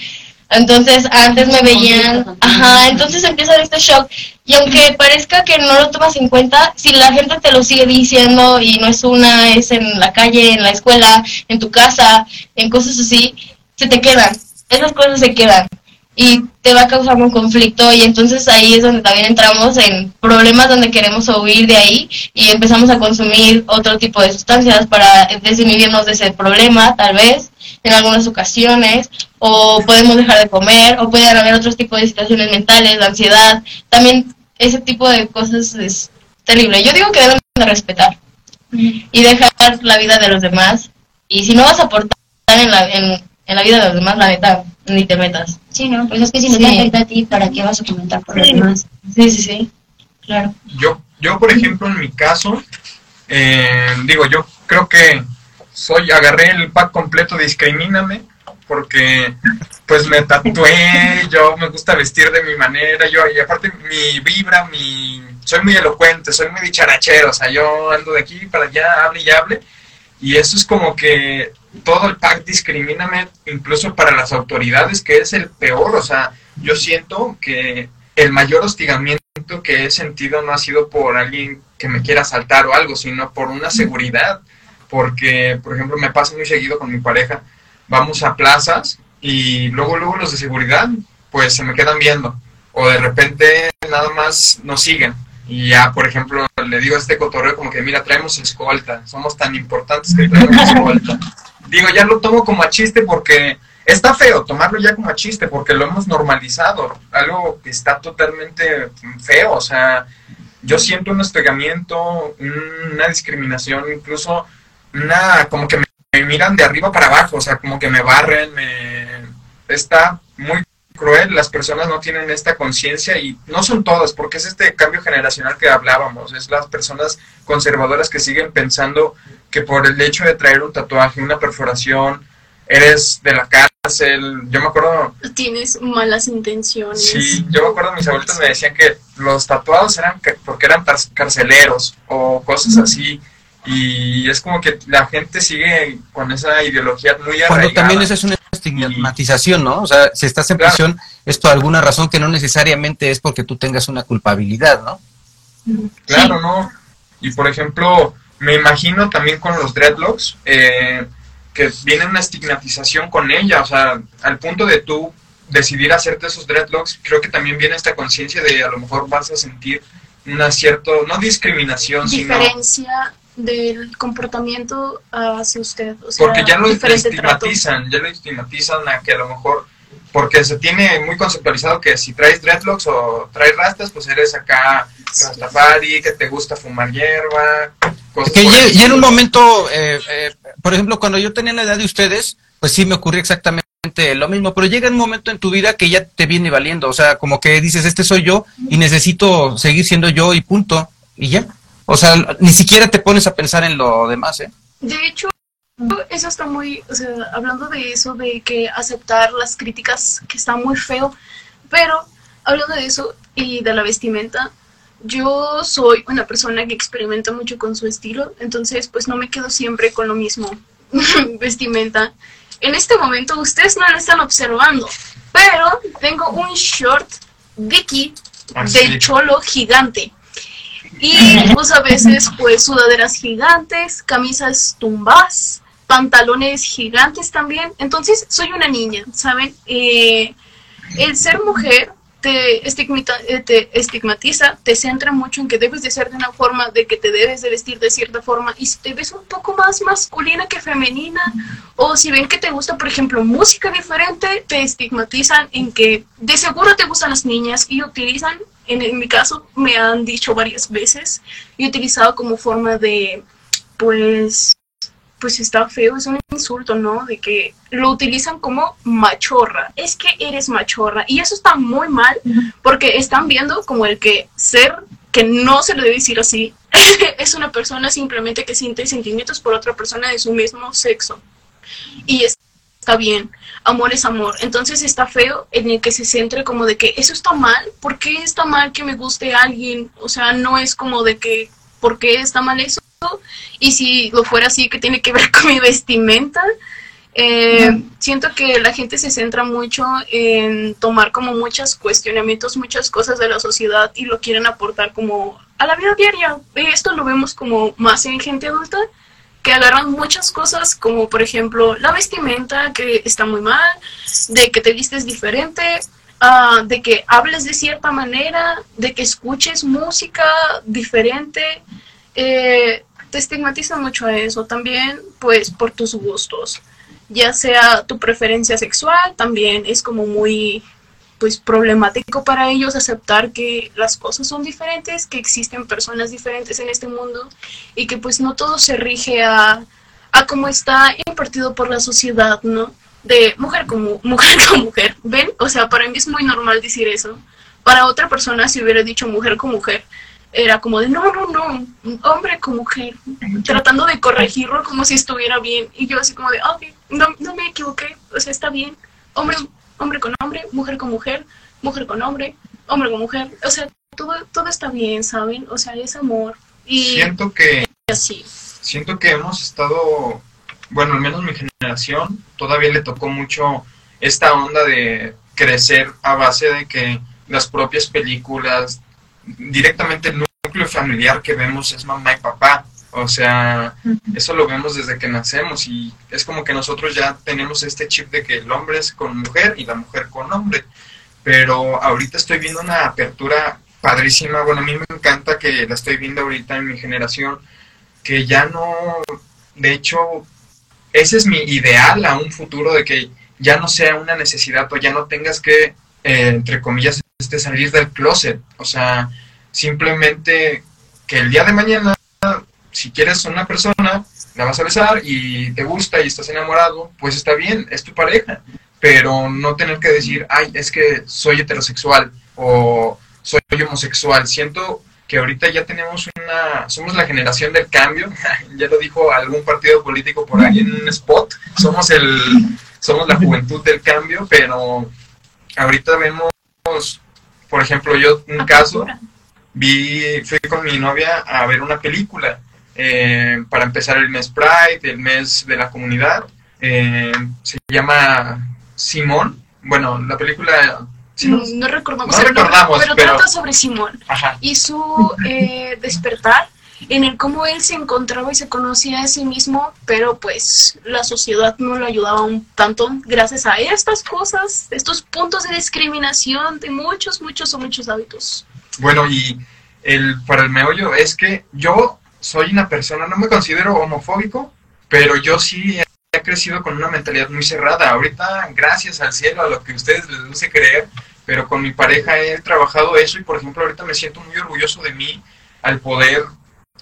Entonces antes me veían, ajá, entonces empieza este shock. Y aunque parezca que no lo tomas en cuenta, si la gente te lo sigue diciendo y no es una, es en la calle, en la escuela, en tu casa, en cosas así, se te quedan, esas cosas se quedan y te va a causar un conflicto y entonces ahí es donde también entramos en problemas donde queremos huir de ahí y empezamos a consumir otro tipo de sustancias para desinhibirnos de ese problema tal vez en algunas ocasiones o podemos dejar de comer o pueden haber otros tipos de situaciones mentales, de ansiedad, también ese tipo de cosas es terrible. Yo digo que deben de respetar y dejar la vida de los demás. Y si no vas a aportar en la, en, la vida de los demás, la neta, ni te metas. Sí, no, pues es que si no te afecta a ti, ¿para qué vas a comentar por los demás? Sí, sí, sí, claro. Yo, yo por ejemplo, en mi caso, eh, digo, yo creo que soy, agarré el pack completo Discrimíname porque pues me tatué, yo me gusta vestir de mi manera, yo y aparte mi vibra, mi soy muy elocuente, soy muy dicharachero, o sea, yo ando de aquí para allá, hable y hable, y eso es como que todo el pack discrimíname, incluso para las autoridades, que es el peor, o sea, yo siento que el mayor hostigamiento que he sentido no ha sido por alguien que me quiera asaltar o algo, sino por una seguridad, porque, por ejemplo, me pasa muy seguido con mi pareja, vamos a plazas y luego, luego los de seguridad, pues se me quedan viendo. O de repente nada más nos siguen. Y ya, por ejemplo, le digo a este cotorreo como que, mira, traemos escolta, somos tan importantes que traemos escolta. Digo, ya lo tomo como a chiste porque está feo tomarlo ya como a chiste porque lo hemos normalizado, algo que está totalmente feo, o sea, yo siento un hostigamiento, una discriminación, incluso una, como que me me miran de arriba para abajo, o sea, como que me barren, me... está muy cruel, las personas no tienen esta conciencia y no son todas, porque es este cambio generacional que hablábamos, es las personas conservadoras que siguen pensando que por el hecho de traer un tatuaje, una perforación, eres de la cárcel, yo me acuerdo... Tienes malas intenciones. Sí, yo me acuerdo, mis abuelitos me decían que los tatuados eran porque eran carceleros o cosas así y es como que la gente sigue con esa ideología muy arraigada. Cuando también esa es una estigmatización, ¿no? O sea, si estás en prisión es por alguna razón que no necesariamente es porque tú tengas una culpabilidad, ¿no? Claro, ¿no? Y por ejemplo, me imagino también con los dreadlocks, eh, que viene una estigmatización con ella, o sea, al punto de tú decidir hacerte esos dreadlocks, creo que también viene esta conciencia de a lo mejor vas a sentir una cierta, no discriminación, diferencia del comportamiento hacia usted. O sea, porque ya lo estigmatizan, ya lo estigmatizan a que a lo mejor, porque se tiene muy conceptualizado que si traes dreadlocks o traes rastas, pues eres acá rastafari, que te gusta fumar hierba, cosas Que ya, en un momento, eh, eh, por ejemplo, cuando yo tenía la edad de ustedes, pues sí me ocurrió exactamente lo mismo, pero llega un momento en tu vida que ya te viene valiendo, o sea, como que dices, este soy yo y necesito seguir siendo yo y punto, y ya. O sea, ni siquiera te pones a pensar en lo demás, ¿eh? De hecho, eso está muy, o sea, hablando de eso, de que aceptar las críticas, que está muy feo, pero hablando de eso y de la vestimenta, yo soy una persona que experimenta mucho con su estilo, entonces pues no me quedo siempre con lo mismo vestimenta. En este momento ustedes no lo están observando, pero tengo un short Vicky ah, de cholo gigante. Y pues a veces pues sudaderas gigantes, camisas tumbas, pantalones gigantes también. Entonces soy una niña, ¿saben? Eh, el ser mujer te, eh, te estigmatiza, te centra mucho en que debes de ser de una forma, de que te debes de vestir de cierta forma, y si te ves un poco más masculina que femenina, o si ven que te gusta, por ejemplo, música diferente, te estigmatizan en que de seguro te gustan las niñas y utilizan, en, en mi caso, me han dicho varias veces, y utilizado como forma de, pues, pues está feo, es un insulto, ¿no? De que lo utilizan como machorra. Es que eres machorra. Y eso está muy mal porque están viendo como el que ser, que no se le debe decir así, es una persona simplemente que siente sentimientos por otra persona de su mismo sexo. Y está bien, amor es amor. Entonces está feo en el que se centre como de que eso está mal, ¿por qué está mal que me guste alguien? O sea, no es como de que, ¿por qué está mal eso? y si lo fuera así, que tiene que ver con mi vestimenta. Eh, siento que la gente se centra mucho en tomar como muchos cuestionamientos, muchas cosas de la sociedad y lo quieren aportar como a la vida diaria. Esto lo vemos como más en gente adulta, que agarran muchas cosas como por ejemplo la vestimenta, que está muy mal, de que te vistes diferente, uh, de que hables de cierta manera, de que escuches música diferente. Eh, te estigmatiza mucho a eso también, pues por tus gustos, ya sea tu preferencia sexual, también es como muy pues problemático para ellos aceptar que las cosas son diferentes, que existen personas diferentes en este mundo y que pues no todo se rige a, a cómo está impartido por la sociedad, ¿no? De mujer como mujer con mujer, ¿ven? O sea, para mí es muy normal decir eso. Para otra persona si hubiera dicho mujer con mujer, era como de no, no, no, hombre con mujer, tratando de corregirlo como si estuviera bien. Y yo así como de, ok, no, no me equivoqué, o sea, está bien. Hombre, hombre con hombre, mujer con mujer, mujer con hombre, hombre con mujer, o sea, todo, todo está bien, ¿saben? O sea, es amor. Y siento que, así. siento que hemos estado, bueno, al menos mi generación, todavía le tocó mucho esta onda de crecer a base de que las propias películas, directamente el núcleo familiar que vemos es mamá y papá. O sea, eso lo vemos desde que nacemos y es como que nosotros ya tenemos este chip de que el hombre es con mujer y la mujer con hombre. Pero ahorita estoy viendo una apertura padrísima. Bueno, a mí me encanta que la estoy viendo ahorita en mi generación, que ya no, de hecho, ese es mi ideal a un futuro de que ya no sea una necesidad o ya no tengas que, eh, entre comillas, de salir del closet. O sea, simplemente que el día de mañana, si quieres una persona, la vas a besar y te gusta y estás enamorado, pues está bien, es tu pareja. Pero no tener que decir, ay, es que soy heterosexual o soy homosexual. Siento que ahorita ya tenemos una, somos la generación del cambio, ya lo dijo algún partido político por ahí en un spot, somos el, somos la juventud del cambio, pero ahorita vemos por ejemplo, yo un caso, vi, fui con mi novia a ver una película eh, para empezar el mes Pride, el mes de la comunidad. Eh, se llama Simón. Bueno, la película... no, recordamos, pero, trata sobre Simón y su eh, despertar en el cómo él se encontraba y se conocía a sí mismo, pero pues la sociedad no lo ayudaba un tanto gracias a estas cosas, estos puntos de discriminación de muchos, muchos o muchos hábitos. Bueno, y el para el meollo es que yo soy una persona, no me considero homofóbico, pero yo sí he crecido con una mentalidad muy cerrada. Ahorita, gracias al cielo, a lo que ustedes les guste creer, pero con mi pareja he trabajado eso y, por ejemplo, ahorita me siento muy orgulloso de mí al poder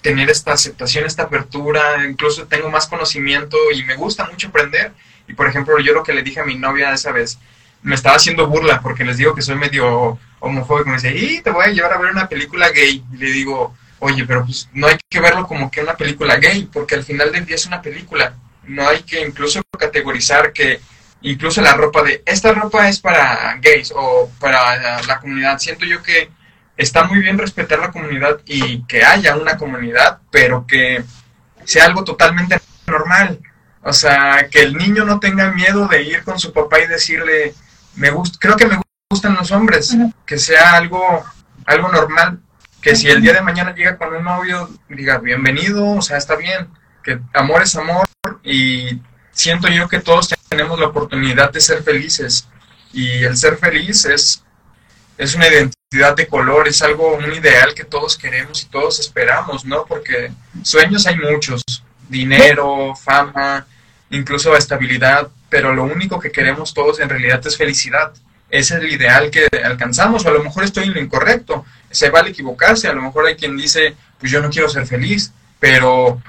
tener esta aceptación, esta apertura, incluso tengo más conocimiento y me gusta mucho aprender. Y por ejemplo, yo lo que le dije a mi novia esa vez, me estaba haciendo burla porque les digo que soy medio homofóbico. Me dice, y te voy a llevar a ver una película gay. Y le digo, oye, pero pues no hay que verlo como que una película gay, porque al final del día es una película. No hay que incluso categorizar que incluso la ropa de esta ropa es para gays o para la comunidad. Siento yo que está muy bien respetar la comunidad y que haya una comunidad, pero que sea algo totalmente normal. O sea, que el niño no tenga miedo de ir con su papá y decirle, me gusta, creo que me gustan los hombres, que sea algo, algo normal, que si el día de mañana llega con un novio, diga, bienvenido, o sea, está bien, que amor es amor y siento yo que todos tenemos la oportunidad de ser felices y el ser feliz es es una identidad de color, es algo, un ideal que todos queremos y todos esperamos, ¿no? Porque sueños hay muchos, dinero, fama, incluso estabilidad, pero lo único que queremos todos en realidad es felicidad. Ese es el ideal que alcanzamos, o a lo mejor estoy en lo incorrecto, se vale equivocarse, a lo mejor hay quien dice, pues yo no quiero ser feliz, pero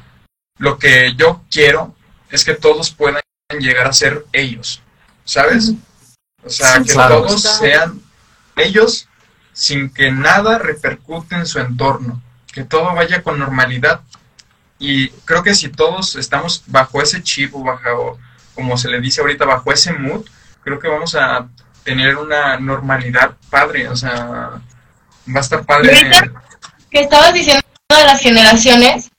lo que yo quiero es que todos puedan llegar a ser ellos, ¿sabes? O sea, que todos sean ellos sin que nada repercute en su entorno, que todo vaya con normalidad. Y creo que si todos estamos bajo ese chip o bajo, como se le dice ahorita, bajo ese mood, creo que vamos a tener una normalidad padre, o sea, va a estar padre. que estabas diciendo de las generaciones,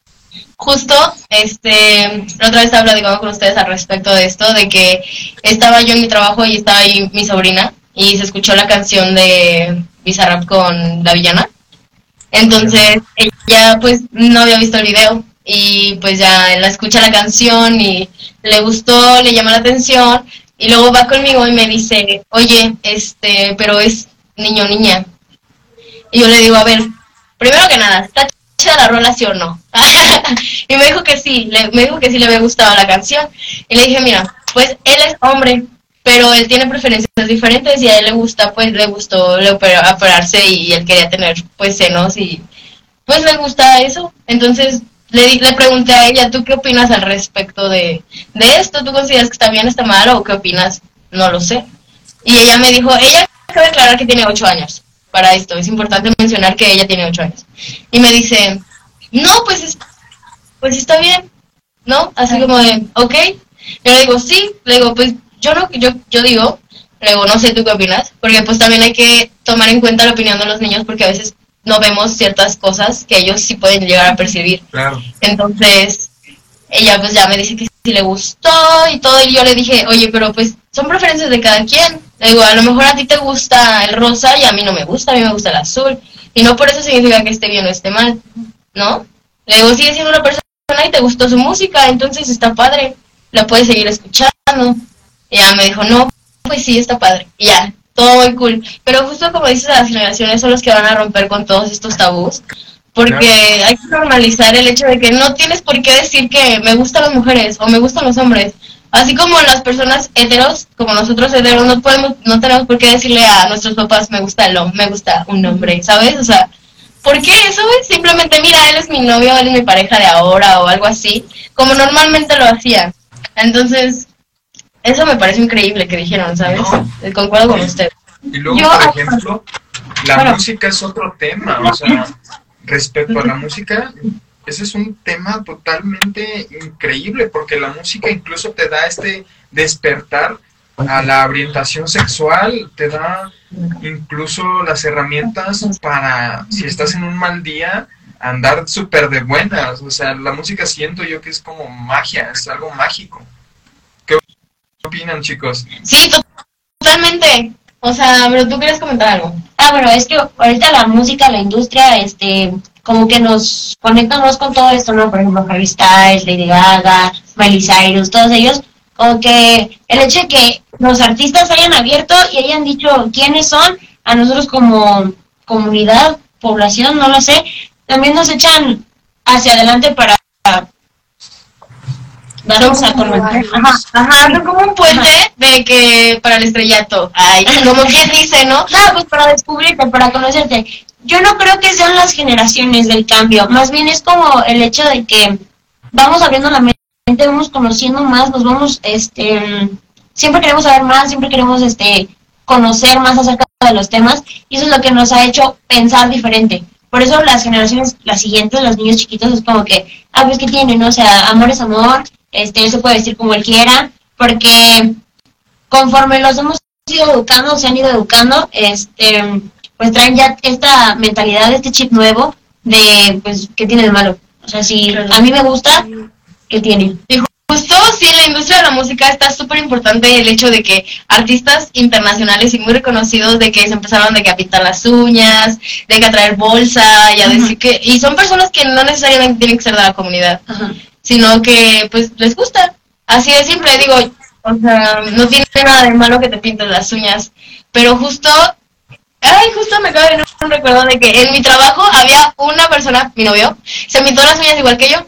justo, este, la otra vez estaba platicando con ustedes al respecto de esto, de que estaba yo en mi trabajo y estaba ahí mi sobrina, y se escuchó la canción de Bizarrap con La Villana. Entonces ella pues no había visto el video y pues ya la escucha la canción y le gustó, le llama la atención y luego va conmigo y me dice, oye, este, pero es niño niña. Y yo le digo, a ver, primero que nada, ¿está chida la rola sí o no? y me dijo que sí, me dijo que sí le había gustado la canción. Y le dije, mira, pues él es hombre, pero él tiene preferencias diferentes y a él le gusta, pues le gustó le operarse y él quería tener pues senos y pues le gusta eso. Entonces le, le pregunté a ella, ¿tú qué opinas al respecto de, de esto? ¿Tú consideras que está bien, está mal o qué opinas? No lo sé. Y ella me dijo, ella acaba de aclarar que tiene ocho años para esto, es importante mencionar que ella tiene ocho años. Y me dice, no, pues, pues está bien, ¿no? Así como de, ok. Yo le digo, sí, le digo, pues yo no, yo, yo digo, luego no sé tú qué opinas, porque pues también hay que tomar en cuenta la opinión de los niños porque a veces no vemos ciertas cosas que ellos sí pueden llegar a percibir. Claro. Entonces, ella pues ya me dice que sí le gustó y todo, y yo le dije, oye, pero pues son preferencias de cada quien. Le digo, a lo mejor a ti te gusta el rosa y a mí no me gusta, a mí me gusta el azul. Y no por eso significa que esté bien o esté mal, ¿no? Le digo, sigue siendo una persona y te gustó su música, entonces está padre, la puedes seguir escuchando. Y ya me dijo, no, pues sí, está padre. Y ya, todo muy cool. Pero justo como dices, las generaciones son los que van a romper con todos estos tabús. Porque hay que normalizar el hecho de que no tienes por qué decir que me gustan las mujeres o me gustan los hombres. Así como las personas heteros, como nosotros heteros, no podemos, no tenemos por qué decirle a nuestros papás me gusta el hombre, me gusta un hombre, ¿sabes? O sea, ¿por qué eso? Es simplemente, mira, él es mi novio, él es mi pareja de ahora o algo así, como normalmente lo hacían. Entonces, eso me parece increíble que dijeron, ¿sabes? Eh, concuerdo con usted. Y luego, por ejemplo, la música es otro tema, o sea, respecto a la música, ese es un tema totalmente increíble, porque la música incluso te da este despertar a la orientación sexual, te da incluso las herramientas para, si estás en un mal día, andar súper de buenas. O sea, la música siento yo que es como magia, es algo mágico opinan, chicos? Sí, totalmente. O sea, pero tú quieres comentar algo. Ah, bueno, es que ahorita la música, la industria, este, como que nos conectamos con todo esto, ¿no? Por ejemplo, Harry Styles, Lady Gaga, Miley Cyrus, todos ellos, como que el hecho de que los artistas hayan abierto y hayan dicho quiénes son, a nosotros como comunidad, población, no lo sé, también nos echan hacia adelante para vamos a Ajá, ajá, como un puente de que para el estrellato. Ay, como quien dice, ¿no? No, pues para descubrirte, para conocerte. Yo no creo que sean las generaciones del cambio, más bien es como el hecho de que vamos abriendo la mente, vamos conociendo más, nos vamos, este, siempre queremos saber más, siempre queremos, este, conocer más acerca de los temas y eso es lo que nos ha hecho pensar diferente. Por eso las generaciones, las siguientes, los niños chiquitos, es como que, ah, pues que tienen, O sea, amor es amor, este, él se puede decir como él quiera, porque conforme los hemos ido educando, se han ido educando, este, pues traen ya esta mentalidad, este chip nuevo de, pues, ¿qué tiene de malo? O sea, si a mí me gusta, ¿qué tiene? Y justo, sí, en la industria de la música está súper importante el hecho de que artistas internacionales y muy reconocidos de que se empezaron de que a pintar las uñas, de que a traer bolsa y a decir que, y son personas que no necesariamente tienen que ser de la comunidad. Ajá sino que pues les gusta. Así de simple, digo, o sea, no tiene nada de malo que te pinten las uñas, pero justo Ay, justo me acabo de venir un recuerdo de que en mi trabajo había una persona, mi novio, se pintó las uñas igual que yo.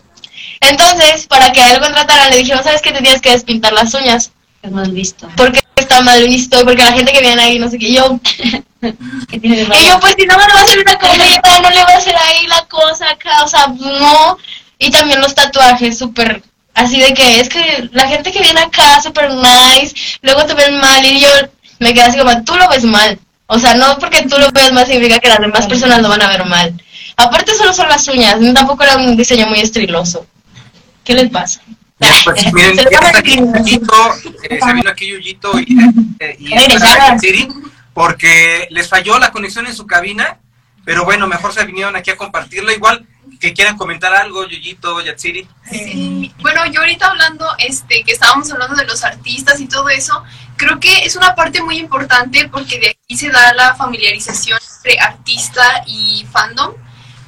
Entonces, para que a él contrataran, le dijeron, ¿sabes qué? Te tienes que despintar las uñas. Es mal visto. Porque está mal visto, porque la gente que viene ahí, no sé qué, yo... ¿Qué tiene de Y yo, pues, si no me lo va a hacer una cometa, no le va a hacer ahí la cosa acá, o sea, no. Y también los tatuajes, súper, así de que es que la gente que viene acá, súper nice, luego te ven mal, y yo me quedé así como, tú lo ves mal. O sea, no porque tú lo veas mal significa que las demás personas lo van a ver mal. Aparte solo son las uñas, tampoco era un diseño muy estiloso. ¿Qué les pasa? Pues, miren, Se está aquí. Yuyito, eh, se vino aquí Yuyito y, eh, y porque les falló la conexión en su cabina, pero bueno, mejor se vinieron aquí a compartirla. Igual que quieran comentar algo, Yuyito, Yatsiri. Sí, bueno, yo ahorita hablando, este, que estábamos hablando de los artistas y todo eso, creo que es una parte muy importante porque de aquí se da la familiarización entre artista y fandom.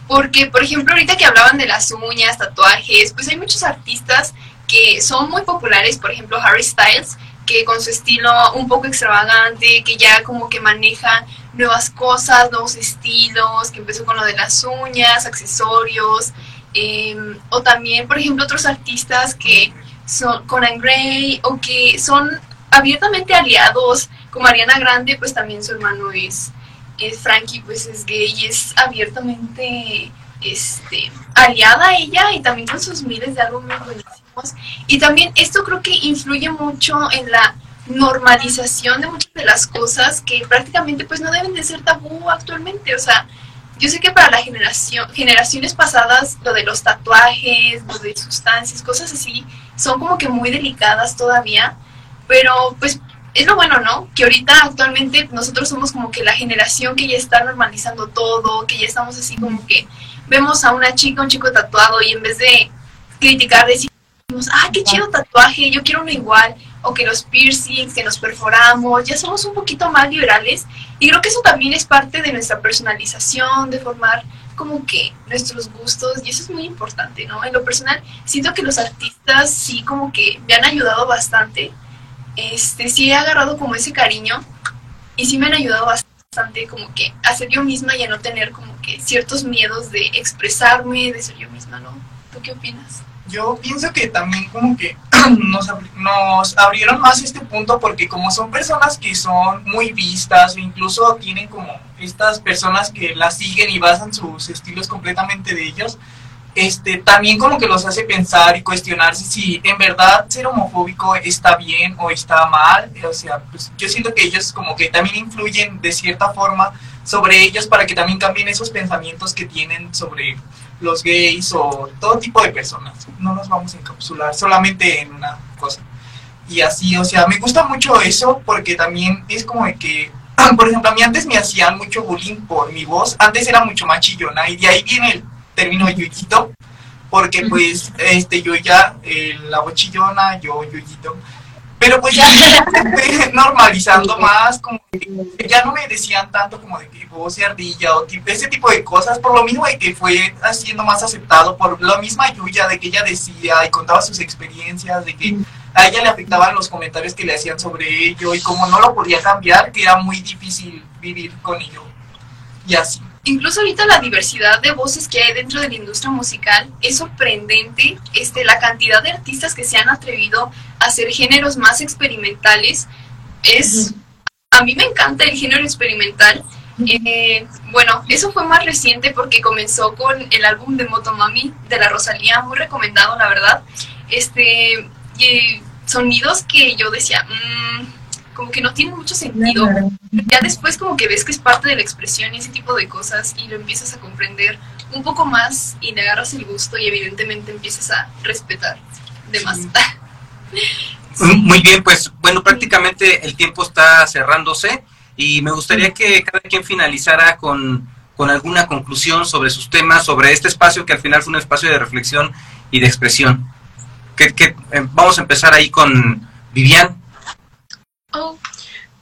Porque, por ejemplo, ahorita que hablaban de las uñas, tatuajes, pues hay muchos artistas que son muy populares, por ejemplo, Harry Styles, que con su estilo un poco extravagante, que ya como que maneja nuevas cosas, nuevos estilos, que empezó con lo de las uñas, accesorios, em, o también, por ejemplo, otros artistas que son Conan Gray o que son abiertamente aliados, como Ariana Grande, pues también su hermano es, es Frankie, pues es gay y es abiertamente este, aliada a ella y también con sus miles de álbumes buenísimos. Y también esto creo que influye mucho en la normalización de muchas de las cosas que prácticamente pues no deben de ser tabú actualmente. O sea, yo sé que para la generación, generaciones pasadas lo de los tatuajes, lo de sustancias, cosas así, son como que muy delicadas todavía, pero pues es lo bueno, ¿no? Que ahorita actualmente nosotros somos como que la generación que ya está normalizando todo, que ya estamos así como que vemos a una chica, un chico tatuado y en vez de criticar decimos, ah, qué chido tatuaje, yo quiero uno igual, o que los piercings, que nos perforamos, ya somos un poquito más liberales y creo que eso también es parte de nuestra personalización, de formar como que nuestros gustos y eso es muy importante, ¿no? En lo personal, siento que los artistas sí como que me han ayudado bastante, este, sí he agarrado como ese cariño y sí me han ayudado bastante como que a ser yo misma y a no tener como que ciertos miedos de expresarme, de ser yo misma, ¿no? ¿Tú qué opinas? Yo pienso que también como que nos, abri- nos abrieron más este punto porque como son personas que son muy vistas o incluso tienen como estas personas que las siguen y basan sus estilos completamente de ellos, este, también como que los hace pensar y cuestionarse si en verdad ser homofóbico está bien o está mal. O sea, pues yo siento que ellos como que también influyen de cierta forma sobre ellos para que también cambien esos pensamientos que tienen sobre los gays o todo tipo de personas. No nos vamos a encapsular solamente en una cosa. Y así, o sea, me gusta mucho eso porque también es como de que, por ejemplo, a mí antes me hacían mucho bullying por mi voz. Antes era mucho más chillona y de ahí viene el término yuyito. Porque pues, este, yo ya, eh, la voz chillona, yo yuyito. Pero pues ya fue normalizando más, como que ya no me decían tanto como de que de ardilla o tipo, ese tipo de cosas, por lo mismo de que fue haciendo más aceptado, por la misma Yuya de que ella decía y contaba sus experiencias, de que a ella le afectaban los comentarios que le hacían sobre ello y como no lo podía cambiar, que era muy difícil vivir con ello. Y así. Incluso ahorita la diversidad de voces que hay dentro de la industria musical es sorprendente, este, la cantidad de artistas que se han atrevido a hacer géneros más experimentales es, a mí me encanta el género experimental. Eh, bueno, eso fue más reciente porque comenzó con el álbum de Motomami de la Rosalía, muy recomendado la verdad. Este, y sonidos que yo decía, "Mm, como que no tienen mucho sentido, ya después como que ves que es parte de la expresión y ese tipo de cosas y lo empiezas a comprender un poco más y le agarras el gusto y evidentemente empiezas a respetar de más. Muy bien, pues bueno, prácticamente el tiempo está cerrándose y me gustaría que cada quien finalizara con, con alguna conclusión sobre sus temas, sobre este espacio que al final fue un espacio de reflexión y de expresión. Que, que, eh, vamos a empezar ahí con Vivian. Oh,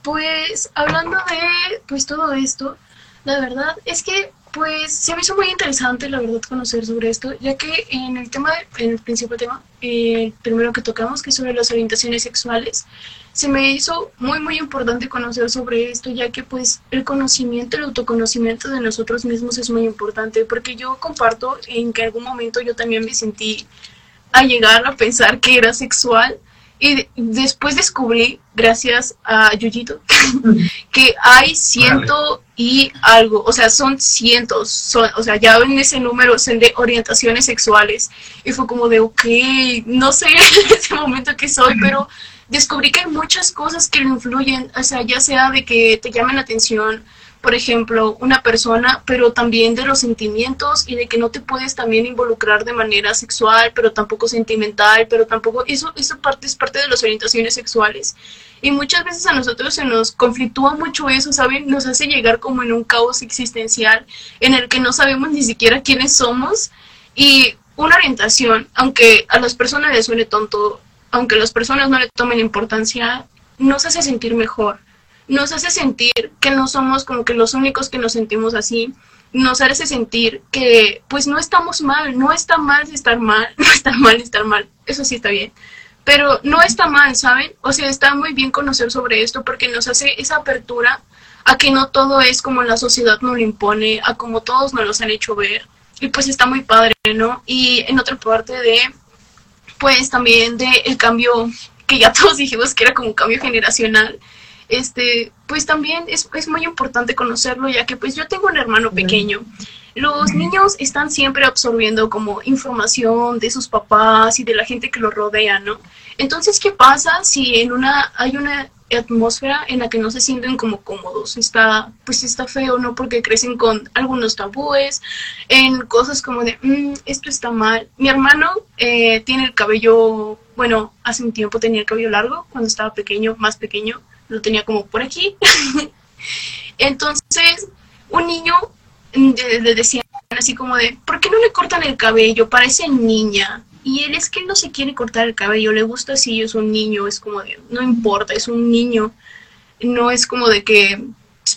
pues hablando de pues todo esto, la verdad es que pues se me hizo muy interesante la verdad conocer sobre esto, ya que en el tema, en el principal tema, eh, el primero que tocamos, que es sobre las orientaciones sexuales, se me hizo muy muy importante conocer sobre esto, ya que pues el conocimiento, el autoconocimiento de nosotros mismos es muy importante, porque yo comparto en que algún momento yo también me sentí a llegar a pensar que era sexual y después descubrí, gracias a Yuyito, que hay ciento y algo, o sea, son cientos, son, o sea, ya en ese número son de orientaciones sexuales. Y fue como de, ok, no sé en ese momento que soy, pero descubrí que hay muchas cosas que lo influyen, o sea, ya sea de que te llamen la atención, por ejemplo, una persona, pero también de los sentimientos y de que no te puedes también involucrar de manera sexual, pero tampoco sentimental, pero tampoco, eso, eso parte, es parte de las orientaciones sexuales. Y muchas veces a nosotros se nos conflictúa mucho eso, ¿saben? Nos hace llegar como en un caos existencial en el que no sabemos ni siquiera quiénes somos. Y una orientación, aunque a las personas les suene tonto, aunque las personas no le tomen importancia, nos hace sentir mejor nos hace sentir que no somos como que los únicos que nos sentimos así, nos hace sentir que pues no estamos mal, no está mal estar mal, no está mal estar mal, eso sí está bien, pero no está mal, ¿saben? O sea, está muy bien conocer sobre esto porque nos hace esa apertura a que no todo es como la sociedad nos lo impone, a como todos nos los han hecho ver, y pues está muy padre, ¿no? Y en otra parte de, pues también de el cambio que ya todos dijimos que era como un cambio generacional, este, pues también es, es muy importante conocerlo, ya que pues yo tengo un hermano pequeño. Los niños están siempre absorbiendo como información de sus papás y de la gente que los rodea, ¿no? Entonces, ¿qué pasa si en una hay una atmósfera en la que no se sienten como cómodos? Está, pues está feo, ¿no? Porque crecen con algunos tabúes, en cosas como de, mm, esto está mal. Mi hermano eh, tiene el cabello, bueno, hace un tiempo tenía el cabello largo, cuando estaba pequeño, más pequeño, lo tenía como por aquí. Entonces, un niño le decía así como de, ¿por qué no le cortan el cabello? Parece niña. Y él es que él no se quiere cortar el cabello, le gusta así, es un niño, es como de, no importa, es un niño. No es como de que,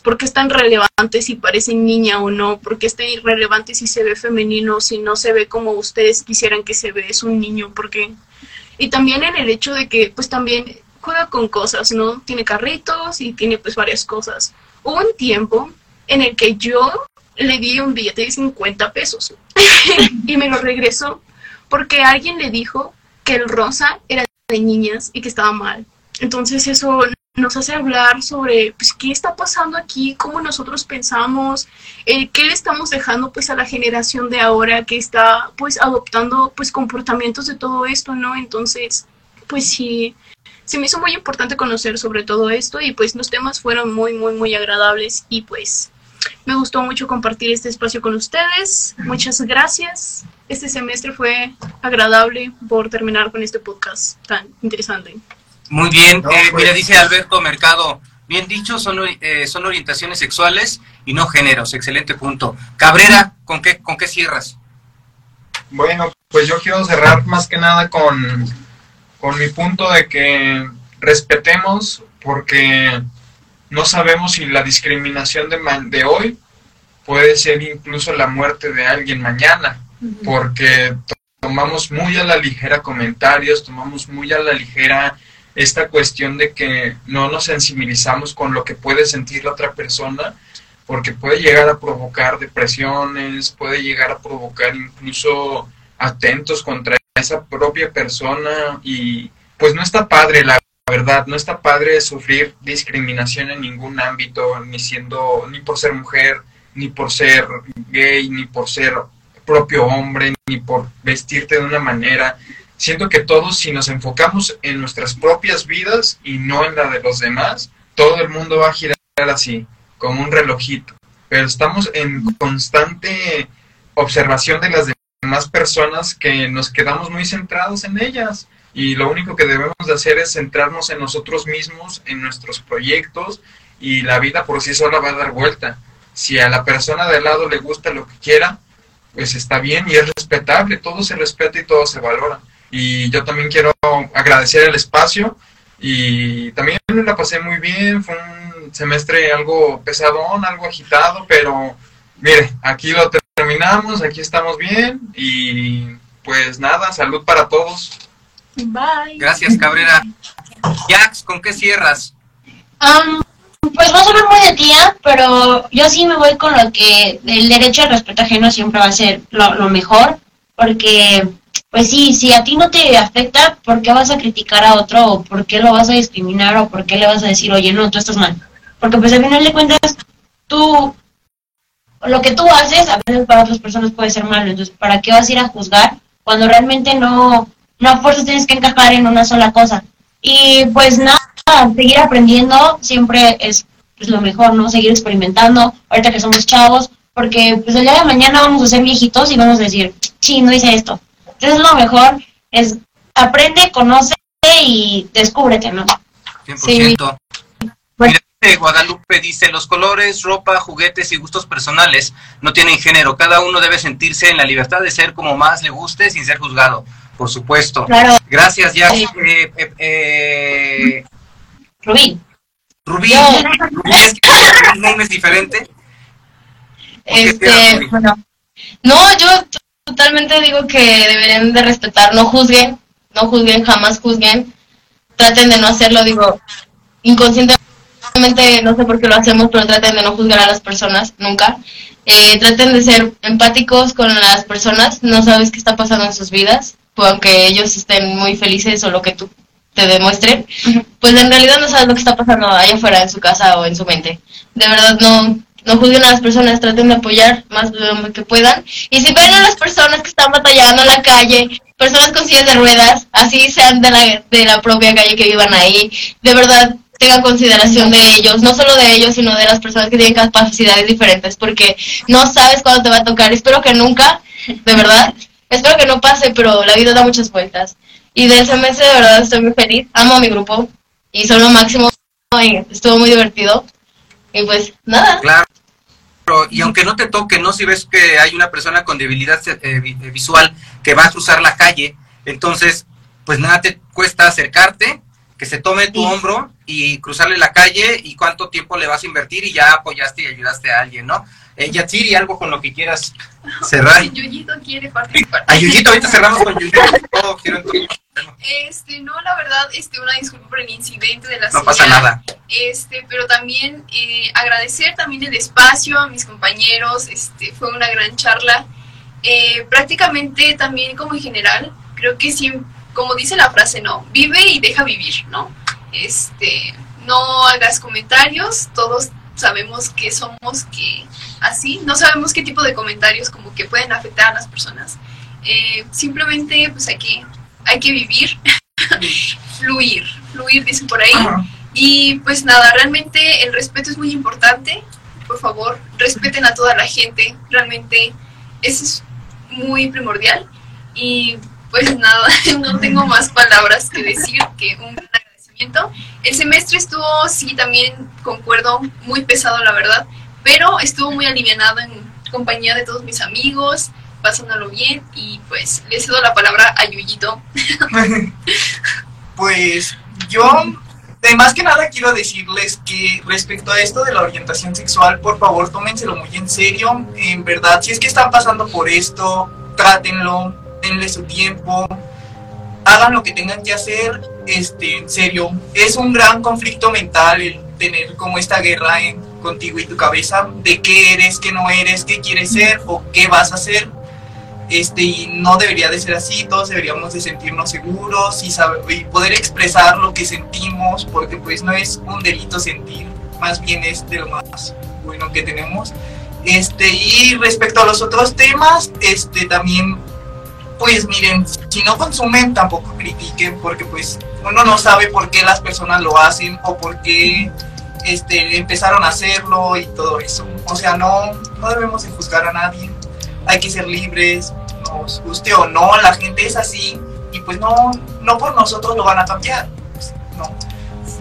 ¿por qué es tan relevante si parece niña o no? ¿Por qué es tan irrelevante si se ve femenino, si no se ve como ustedes quisieran que se ve? Es un niño, porque... Y también en el hecho de que, pues también juega con cosas, ¿no? Tiene carritos y tiene pues varias cosas. Hubo un tiempo en el que yo le di un billete de 50 pesos y me lo regresó porque alguien le dijo que el rosa era de niñas y que estaba mal. Entonces eso nos hace hablar sobre pues, qué está pasando aquí, cómo nosotros pensamos, eh, qué le estamos dejando pues a la generación de ahora que está pues adoptando pues comportamientos de todo esto, ¿no? Entonces, pues sí, se me hizo muy importante conocer sobre todo esto y pues los temas fueron muy, muy, muy agradables y pues me gustó mucho compartir este espacio con ustedes. Muchas gracias. Este semestre fue agradable por terminar con este podcast tan interesante. Muy bien, eh, mira, pues. dice Alberto Mercado, bien dicho, son, eh, son orientaciones sexuales y no géneros, excelente punto. Cabrera, ¿con qué, ¿con qué cierras? Bueno, pues yo quiero cerrar más que nada con con mi punto de que respetemos porque no sabemos si la discriminación de, de hoy puede ser incluso la muerte de alguien mañana, porque tomamos muy a la ligera comentarios, tomamos muy a la ligera esta cuestión de que no nos sensibilizamos con lo que puede sentir la otra persona, porque puede llegar a provocar depresiones, puede llegar a provocar incluso atentos contra esa propia persona y pues no está padre la verdad, no está padre sufrir discriminación en ningún ámbito, ni siendo, ni por ser mujer, ni por ser gay, ni por ser propio hombre, ni por vestirte de una manera. Siento que todos, si nos enfocamos en nuestras propias vidas y no en la de los demás, todo el mundo va a girar así, como un relojito. Pero estamos en constante observación de las más personas que nos quedamos muy centrados en ellas y lo único que debemos de hacer es centrarnos en nosotros mismos, en nuestros proyectos y la vida por sí sola va a dar vuelta. Si a la persona de lado le gusta lo que quiera, pues está bien y es respetable, todo se respeta y todo se valora. Y yo también quiero agradecer el espacio y también la pasé muy bien, fue un semestre algo pesadón, algo agitado, pero mire, aquí lo terminamos, aquí estamos bien y pues nada, salud para todos. Bye. Gracias, Cabrera. Jax, ¿con qué cierras? Am, pues va a sonar muy de tía, pero yo sí me voy con lo que el derecho al respeto ajeno siempre va a ser lo, lo mejor, porque pues sí, si a ti no te afecta, ¿por qué vas a criticar a otro o por qué lo vas a discriminar o por qué le vas a decir, oye, no, tú estás mal? Porque pues al final de cuentas, tú, lo que tú haces, a veces para otras personas puede ser malo, entonces, ¿para qué vas a ir a juzgar cuando realmente no, no a fuerzas tienes que encajar en una sola cosa? Y pues nada, seguir aprendiendo siempre es pues, lo mejor, ¿no? Seguir experimentando, ahorita que somos chavos, porque pues el día de mañana vamos a ser viejitos y vamos a decir, sí, no hice esto. Entonces lo mejor es aprende, conoce y descúbrete, ¿no? 100%. Mira, Guadalupe dice, los colores, ropa, juguetes y gustos personales no tienen género. Cada uno debe sentirse en la libertad de ser como más le guste sin ser juzgado. Por supuesto. Claro. Gracias. Sí. Eh, eh, eh, Rubí. Rubí, Yo- Rubí, es que el nombre es diferente. Este, bueno, no, yo totalmente digo que deberían de respetar, no juzguen, no juzguen, jamás juzguen, traten de no hacerlo, digo, inconscientemente, no sé por qué lo hacemos, pero traten de no juzgar a las personas, nunca. Eh, traten de ser empáticos con las personas, no sabes qué está pasando en sus vidas, pues, aunque ellos estén muy felices o lo que tú te demuestren, pues en realidad no sabes lo que está pasando allá afuera en su casa o en su mente. De verdad no, no juzguen a las personas, traten de apoyar más de lo que puedan. Y si ven a las personas que están batallando en la calle, personas con sillas de ruedas, así sean de la, de la propia calle que vivan ahí, de verdad tengan consideración de ellos, no solo de ellos, sino de las personas que tienen capacidades diferentes, porque no sabes cuándo te va a tocar. Espero que nunca, de verdad, espero que no pase, pero la vida da muchas vueltas. Y del semestre de verdad estoy muy feliz, amo a mi grupo y son lo máximo, y estuvo muy divertido. Y pues nada, Claro. Y aunque no te toque, ¿no? Si ves que hay una persona con debilidad eh, eh, visual que va a cruzar la calle, entonces, pues nada te cuesta acercarte, que se tome tu Sí. hombro y cruzarle la calle y cuánto tiempo le vas a invertir y ya apoyaste y ayudaste a alguien, ¿no? Eh, Yatsiri, algo con lo que quieras cerrar. Yuyito quiere participar. A Yuyito, ahorita cerramos con Yuyito. Al tema. Este, no, la verdad, este, una disculpa por el incidente de la No pasa nada. Este, pero también eh, agradecer también el espacio a mis compañeros, este, fue una gran charla. Eh, prácticamente también como en general, creo que sí, como dice la frase, no, vive y deja vivir, ¿no? Este, no hagas comentarios, todos sabemos que somos que así, no sabemos qué tipo de comentarios como que pueden afectar a las personas. Eh, simplemente pues hay que, hay que vivir, fluir, fluir dicen por ahí. Y pues nada, realmente el respeto es muy importante. Por favor, respeten a toda la gente. Realmente eso es muy primordial. Y pues nada, no tengo más palabras que decir que un gran agradecimiento. El semestre estuvo, sí, también concuerdo, muy pesado la verdad, pero estuvo muy alivianado en compañía de todos mis amigos, pasándolo bien y pues le cedo la palabra a Yuyito. Pues yo, de más que nada, quiero decirles que respecto a esto de la orientación sexual, por favor, tómenselo muy en serio. En verdad, si es que están pasando por esto, trátenlo, denle su tiempo, hagan lo que tengan que hacer. Este, en serio, es un gran conflicto mental el tener como esta guerra en, contigo y tu cabeza de qué eres, qué no eres, qué quieres ser o qué vas a hacer este y no debería de ser así, todos deberíamos de sentirnos seguros y, saber, y poder expresar lo que sentimos, porque pues no es un delito sentir, más bien es de lo más bueno que tenemos. Este, y respecto a los otros temas, este también, pues miren, si no consumen, tampoco critiquen, porque pues uno no sabe por qué las personas lo hacen o por qué este, empezaron a hacerlo y todo eso. O sea, no, no debemos de juzgar a nadie hay que ser libres, nos guste o no, la gente es así y pues no, no por nosotros lo van a cambiar. Pues, no,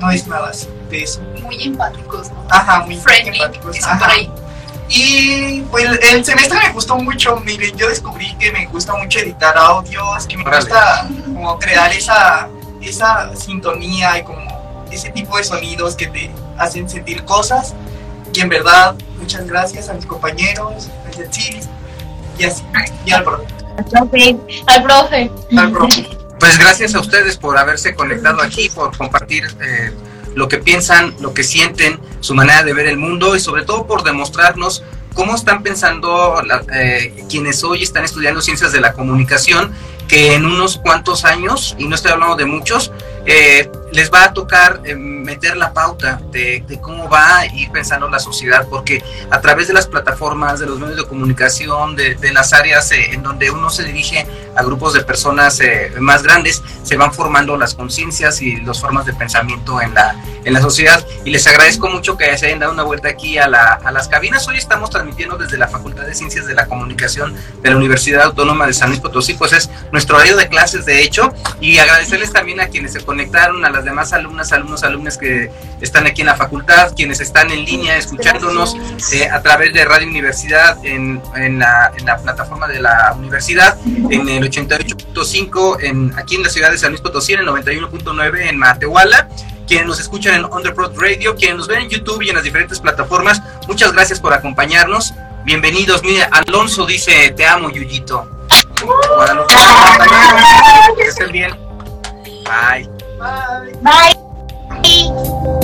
no es nada así de eso. Muy empáticos, ¿no? Ajá, muy Friendly, empáticos, ajá. por ahí. Y pues el semestre me gustó mucho, miren, yo descubrí que me gusta mucho editar audios, que me Órale. gusta como crear esa, esa sintonía y como ese tipo de sonidos que te hacen sentir cosas. Y en verdad, muchas gracias a mis compañeros, a y así, y al profe. Profe, al profe. Al profe. pues gracias a ustedes por haberse conectado aquí, por compartir eh, lo que piensan, lo que sienten, su manera de ver el mundo y sobre todo por demostrarnos cómo están pensando eh, quienes hoy están estudiando ciencias de la comunicación, que en unos cuantos años, y no estoy hablando de muchos, eh, les va a tocar eh, meter la pauta de, cómo va a ir pensando la sociedad, porque a través de las plataformas, de los medios de comunicación, de, las áreas eh, en donde uno se dirige a grupos de personas más grandes, se van formando las conciencias y las formas de pensamiento en la, en la sociedad. Y les agradezco mucho que se hayan dado una vuelta aquí a, la, a las cabinas. Hoy estamos transmitiendo desde la Facultad de Ciencias de la Comunicación de la Universidad Autónoma de San Luis Potosí, pues es nuestro horario de clases, de hecho, y agradecerles también a quienes se conectaron, a las demás alumnas, alumnos, alumnas que están aquí en la facultad, quienes están en línea escuchándonos eh, a través de Radio Universidad en, en, la, en, la, plataforma de la universidad, en el 88.5 en, aquí en la ciudad de San Luis Potosí, en el 91.9 en Matehuala quienes nos escuchan en Underprod Radio, quienes nos ven en YouTube y en las diferentes plataformas. Muchas gracias por acompañarnos. Bienvenidos. Mire, Alonso dice, te amo, Yuyito. Guadalupe. Que estén bien. Bye. Bye.